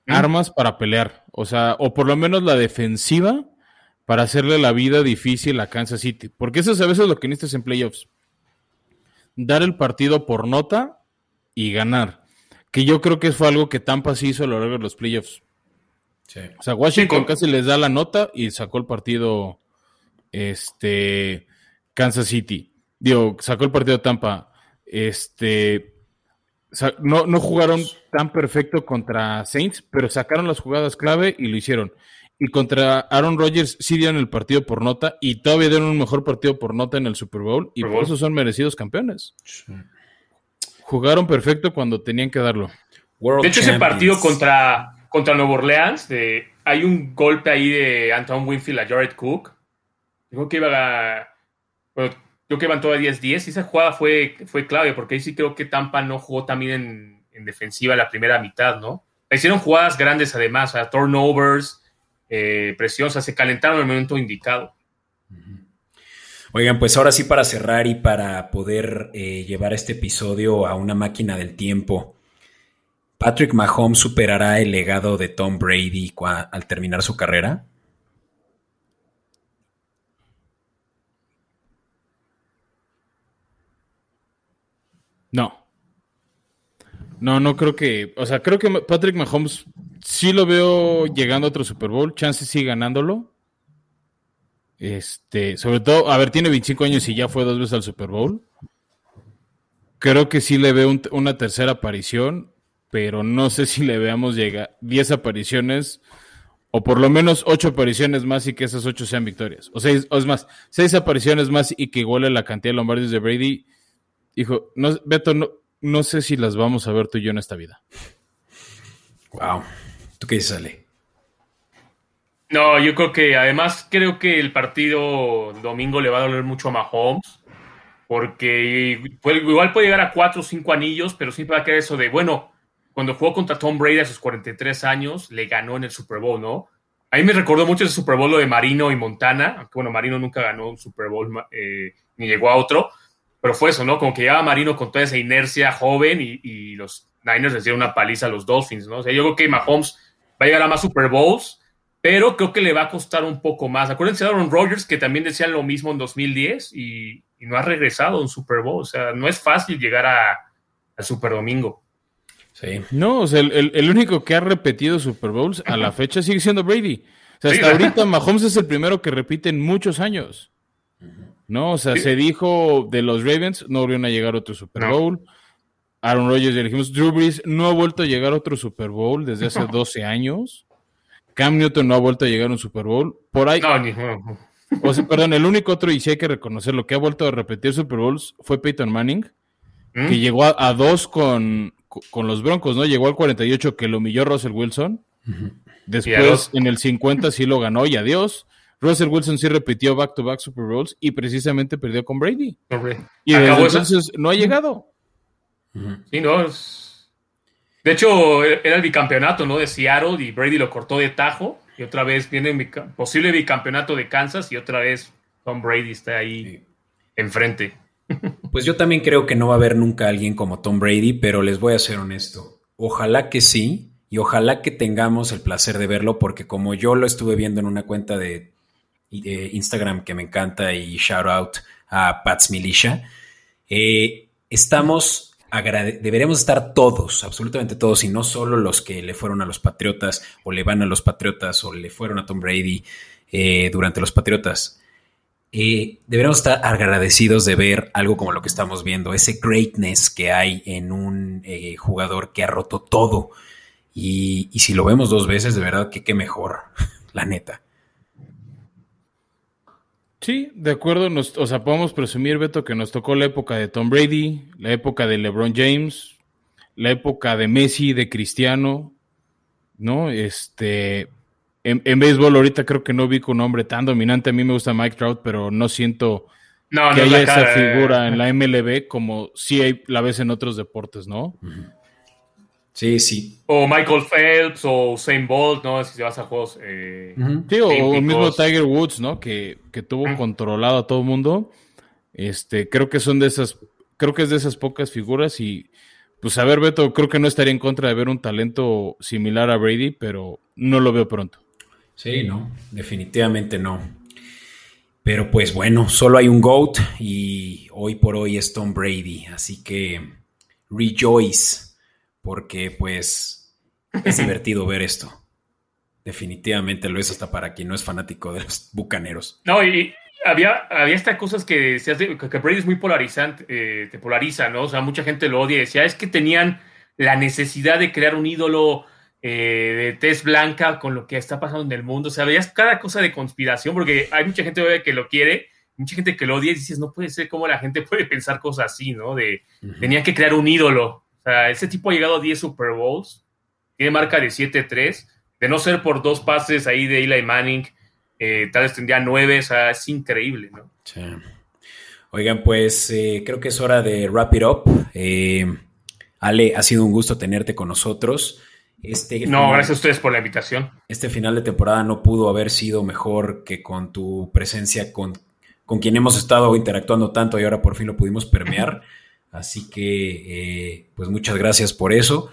armas para pelear. O sea, o por lo menos la defensiva para hacerle la vida difícil a Kansas City. Porque eso es a veces lo que necesitas en playoffs. Dar el partido por nota y ganar. Que yo creo que fue algo que Tampa sí hizo a lo largo de los playoffs. O sea, Washington casi les da la nota y sacó el partido este Kansas City. Digo, sacó el partido Tampa. Este no, no jugaron tan perfecto contra Saints, pero sacaron las jugadas clave y lo hicieron. Y contra Aaron Rodgers sí dieron el partido por nota y todavía dieron un mejor partido por nota en el Super Bowl y por eso son merecidos campeones. Jugaron perfecto cuando tenían que darlo. de hecho, ese partido contra, contra Nueva Orleans, de, hay un golpe ahí de Anton Winfield a Jared Cook. Dijo que iba a creo que van todavía 10-10 y esa jugada fue, fue clave porque ahí sí creo que Tampa no jugó también en, defensiva la primera mitad, ¿no? Hicieron jugadas grandes además, a turnovers, eh, presión, o sea, se calentaron en el momento indicado. Oigan, pues ahora sí para cerrar y para poder eh, llevar este episodio a una máquina del tiempo, ¿Patrick Mahomes superará el legado de Tom Brady al terminar su carrera? No. No, no creo que. O sea, creo que Patrick Mahomes sí lo veo llegando a otro Super Bowl. Chances sí ganándolo. Este, sobre todo, a ver, tiene 25 años y ya fue dos veces al Super Bowl. Creo que sí le veo una tercera aparición, pero no sé si le veamos llegar 10 apariciones o por lo menos 8 apariciones más y que esas 8 sean victorias. O, seis, o es más, 6 apariciones más y que iguale la cantidad de Lombardios de Brady Hijo, no, Beto, no, no sé si las vamos a ver tú y yo en esta vida. Wow. ¿Tú qué dices, Ale? No, yo creo que además creo que el partido domingo le va a doler mucho a Mahomes, porque igual puede llegar a cuatro o cinco anillos, pero siempre va a quedar eso de, bueno, cuando jugó contra Tom Brady a sus 43 años, le ganó en el Super Bowl, ¿no? A mí me recordó mucho ese Super Bowl lo de Marino y Montana, aunque bueno, Marino nunca ganó un Super Bowl eh, ni llegó a otro, pero fue eso, ¿no? Como que llegaba Marino con toda esa inercia joven y, los Niners les dieron una paliza a los Dolphins, ¿no? O sea, yo creo que Mahomes va a llegar a más Super Bowls, pero creo que le va a costar un poco más. Acuérdense de Aaron Rodgers, que también decía lo mismo en 2010 y, no ha regresado a un Super Bowl. O sea, no es fácil llegar a, al Super Domingo. Sí. No, o sea, el, único que ha repetido Super Bowls a la fecha sigue siendo Brady. O sea, hasta ahorita Mahomes es el primero que repite en muchos años. ¿No? O sea, se dijo de los Ravens, no volvieron a llegar a otro Super Bowl. Aaron Rodgers, ya dijimos, Drew Brees no ha vuelto a llegar a otro Super Bowl desde hace 12 años. Cam Newton no ha vuelto a llegar a un Super Bowl. Por ahí. No, ni. O sea, perdón, el único otro, y sí hay que reconocerlo, que ha vuelto a repetir Super Bowls fue Peyton Manning, ¿Mm? que llegó a, dos con, con, los Broncos, ¿no? Llegó al 48 que lo humilló Russell Wilson. Después, en el 50 sí lo ganó y adiós. Russell Wilson sí repitió back-to-back Super Bowls y precisamente perdió con Brady. Y entonces no ha llegado. Sí, no. De hecho, era el bicampeonato, ¿no? De Seattle y Brady lo cortó de tajo. Y otra vez viene el posible bicampeonato de Kansas y otra vez Tom Brady está ahí enfrente. Pues yo también creo que no va a haber nunca alguien como Tom Brady, pero les voy a ser honesto. Ojalá que sí, y ojalá que tengamos el placer de verlo, porque como yo lo estuve viendo en una cuenta de, Instagram que me encanta y shout out a Pats Militia, eh, estamos deberíamos estar todos, absolutamente todos, y no solo los que le fueron a los Patriotas o le van a los Patriotas o le fueron a Tom Brady eh, durante los Patriotas. Eh, deberíamos estar agradecidos de ver algo como lo que estamos viendo, ese greatness que hay en un eh, jugador que ha roto todo. Y, y, si lo vemos dos veces, de verdad que qué mejor, la neta. Sí, de acuerdo. o sea, podemos presumir, Beto, que nos tocó la época de Tom Brady, la época de LeBron James, la época de Messi, de Cristiano, ¿no? Este, en, béisbol ahorita creo que no vi con un hombre tan dominante. A mí me gusta Mike Trout, pero no siento que haya esa figura en la MLB como si hay, la ves en otros deportes, ¿no? Sí, sí. O Michael Phelps o Usain Bolt, ¿no? Si vas a juegos. Eh, sí, o el mismo Tiger Woods, ¿no? Que, tuvo controlado a todo el mundo. Este, creo que son de esas, creo que es de esas pocas figuras y pues a ver, Beto, creo que no estaría en contra de ver un talento similar a Brady, pero no lo veo pronto. Sí, no, definitivamente no. Pero pues bueno, solo hay un GOAT y hoy por hoy es Tom Brady, así que rejoice porque pues es divertido ver esto. Definitivamente lo es hasta para quien no es fanático de los bucaneros. No, y había, había estas cosas que decías que Brady es muy polarizante, eh, te polariza, ¿no? O sea, mucha gente lo odia y decía, es que tenían la necesidad de crear un ídolo eh, de tez blanca con lo que está pasando en el mundo. O sea, veías cada cosa de conspiración, porque hay mucha gente que lo quiere, mucha gente que lo odia y dices, no puede ser cómo la gente puede pensar cosas así, ¿no? De, tenía que crear un ídolo. O sea, ese tipo ha llegado a 10 Super Bowls, tiene marca de 7-3, de no ser por dos pases ahí de Eli Manning, eh, tal vez tendría 9, o sea, es increíble, ¿no? Sí. Oigan, pues eh, creo que es hora de wrap it up. Eh, Ale, ha sido un gusto tenerte con nosotros. Este no, gracias a ustedes por la invitación. Este final de temporada no pudo haber sido mejor que con tu presencia, con, con quien hemos estado interactuando tanto y ahora por fin lo pudimos permear. Así que, eh, pues muchas gracias por eso.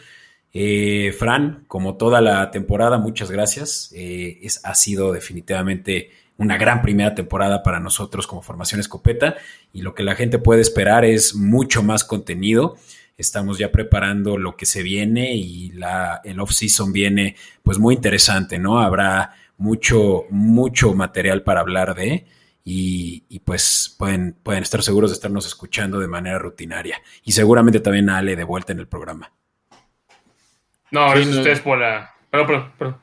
Eh, Fran, como toda la temporada, muchas gracias. Eh, es, ha sido definitivamente una gran primera temporada para nosotros como Formación Escopeta y lo que la gente puede esperar es mucho más contenido. Estamos ya preparando lo que se viene y la, el off-season viene pues muy interesante, ¿no? Habrá mucho, mucho material para hablar de y, pues pueden, pueden estar seguros de estarnos escuchando de manera rutinaria. Y seguramente también a Ale de vuelta en el programa. No, gracias a ustedes por la... Perdón, perdón,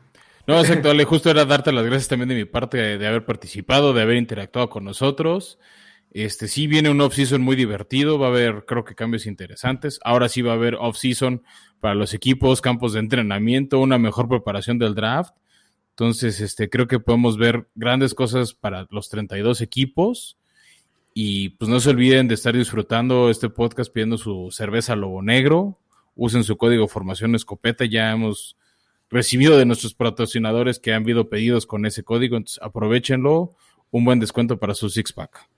No, exacto, Ale, justo era darte las gracias también de mi parte de, haber participado, de haber interactuado con nosotros. Este sí viene un off-season muy divertido, va a haber creo que cambios interesantes. Ahora sí va a haber off-season para los equipos, campos de entrenamiento, una mejor preparación del draft. Entonces, este, creo que podemos ver grandes cosas para los 32 equipos. Y pues no se olviden de estar disfrutando este podcast pidiendo su cerveza Lobo Negro. Usen su código Formación Escopeta. Ya hemos recibido de nuestros patrocinadores que han habido pedidos con ese código. Entonces, aprovechenlo. Un buen descuento para su six pack.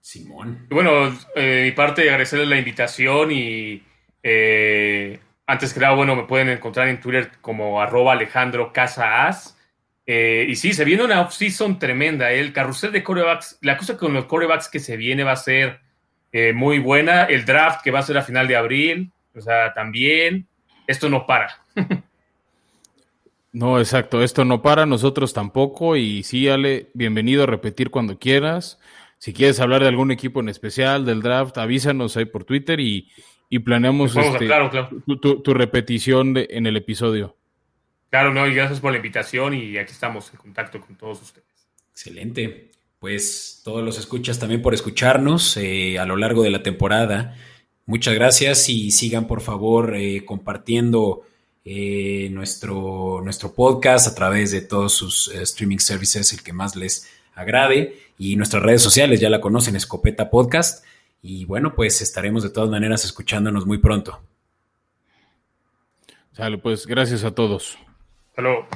Simón. Bueno, eh, mi parte, agradecerles la invitación y eh, antes que nada, bueno, me pueden encontrar en Twitter como arroba Alejandro Casaas. Eh, y sí, se viene una off-season tremenda. ¿eh? El carrusel de corebacks, la cosa con los corebacks que se viene va a ser eh, muy buena. El draft que va a ser a final de abril, o sea, también. Esto no para. no, exacto, esto no para, nosotros tampoco. Y sí, Ale, bienvenido a repetir cuando quieras. Si quieres hablar de algún equipo en especial del draft, avísanos ahí por Twitter y, y planeamos este, Tu, repetición en el episodio. Claro, no, y gracias por la invitación y aquí estamos en contacto con todos ustedes. Excelente. Pues todos los escuchas también por escucharnos eh, a lo largo de la temporada. Muchas gracias y sigan por favor eh, compartiendo eh, nuestro, nuestro podcast a través de todos sus streaming services, el que más les agrade. Y nuestras redes sociales ya la conocen, Escopeta Podcast. Y bueno, pues estaremos de todas maneras escuchándonos muy pronto. Sale, pues gracias a todos. Hasta luego.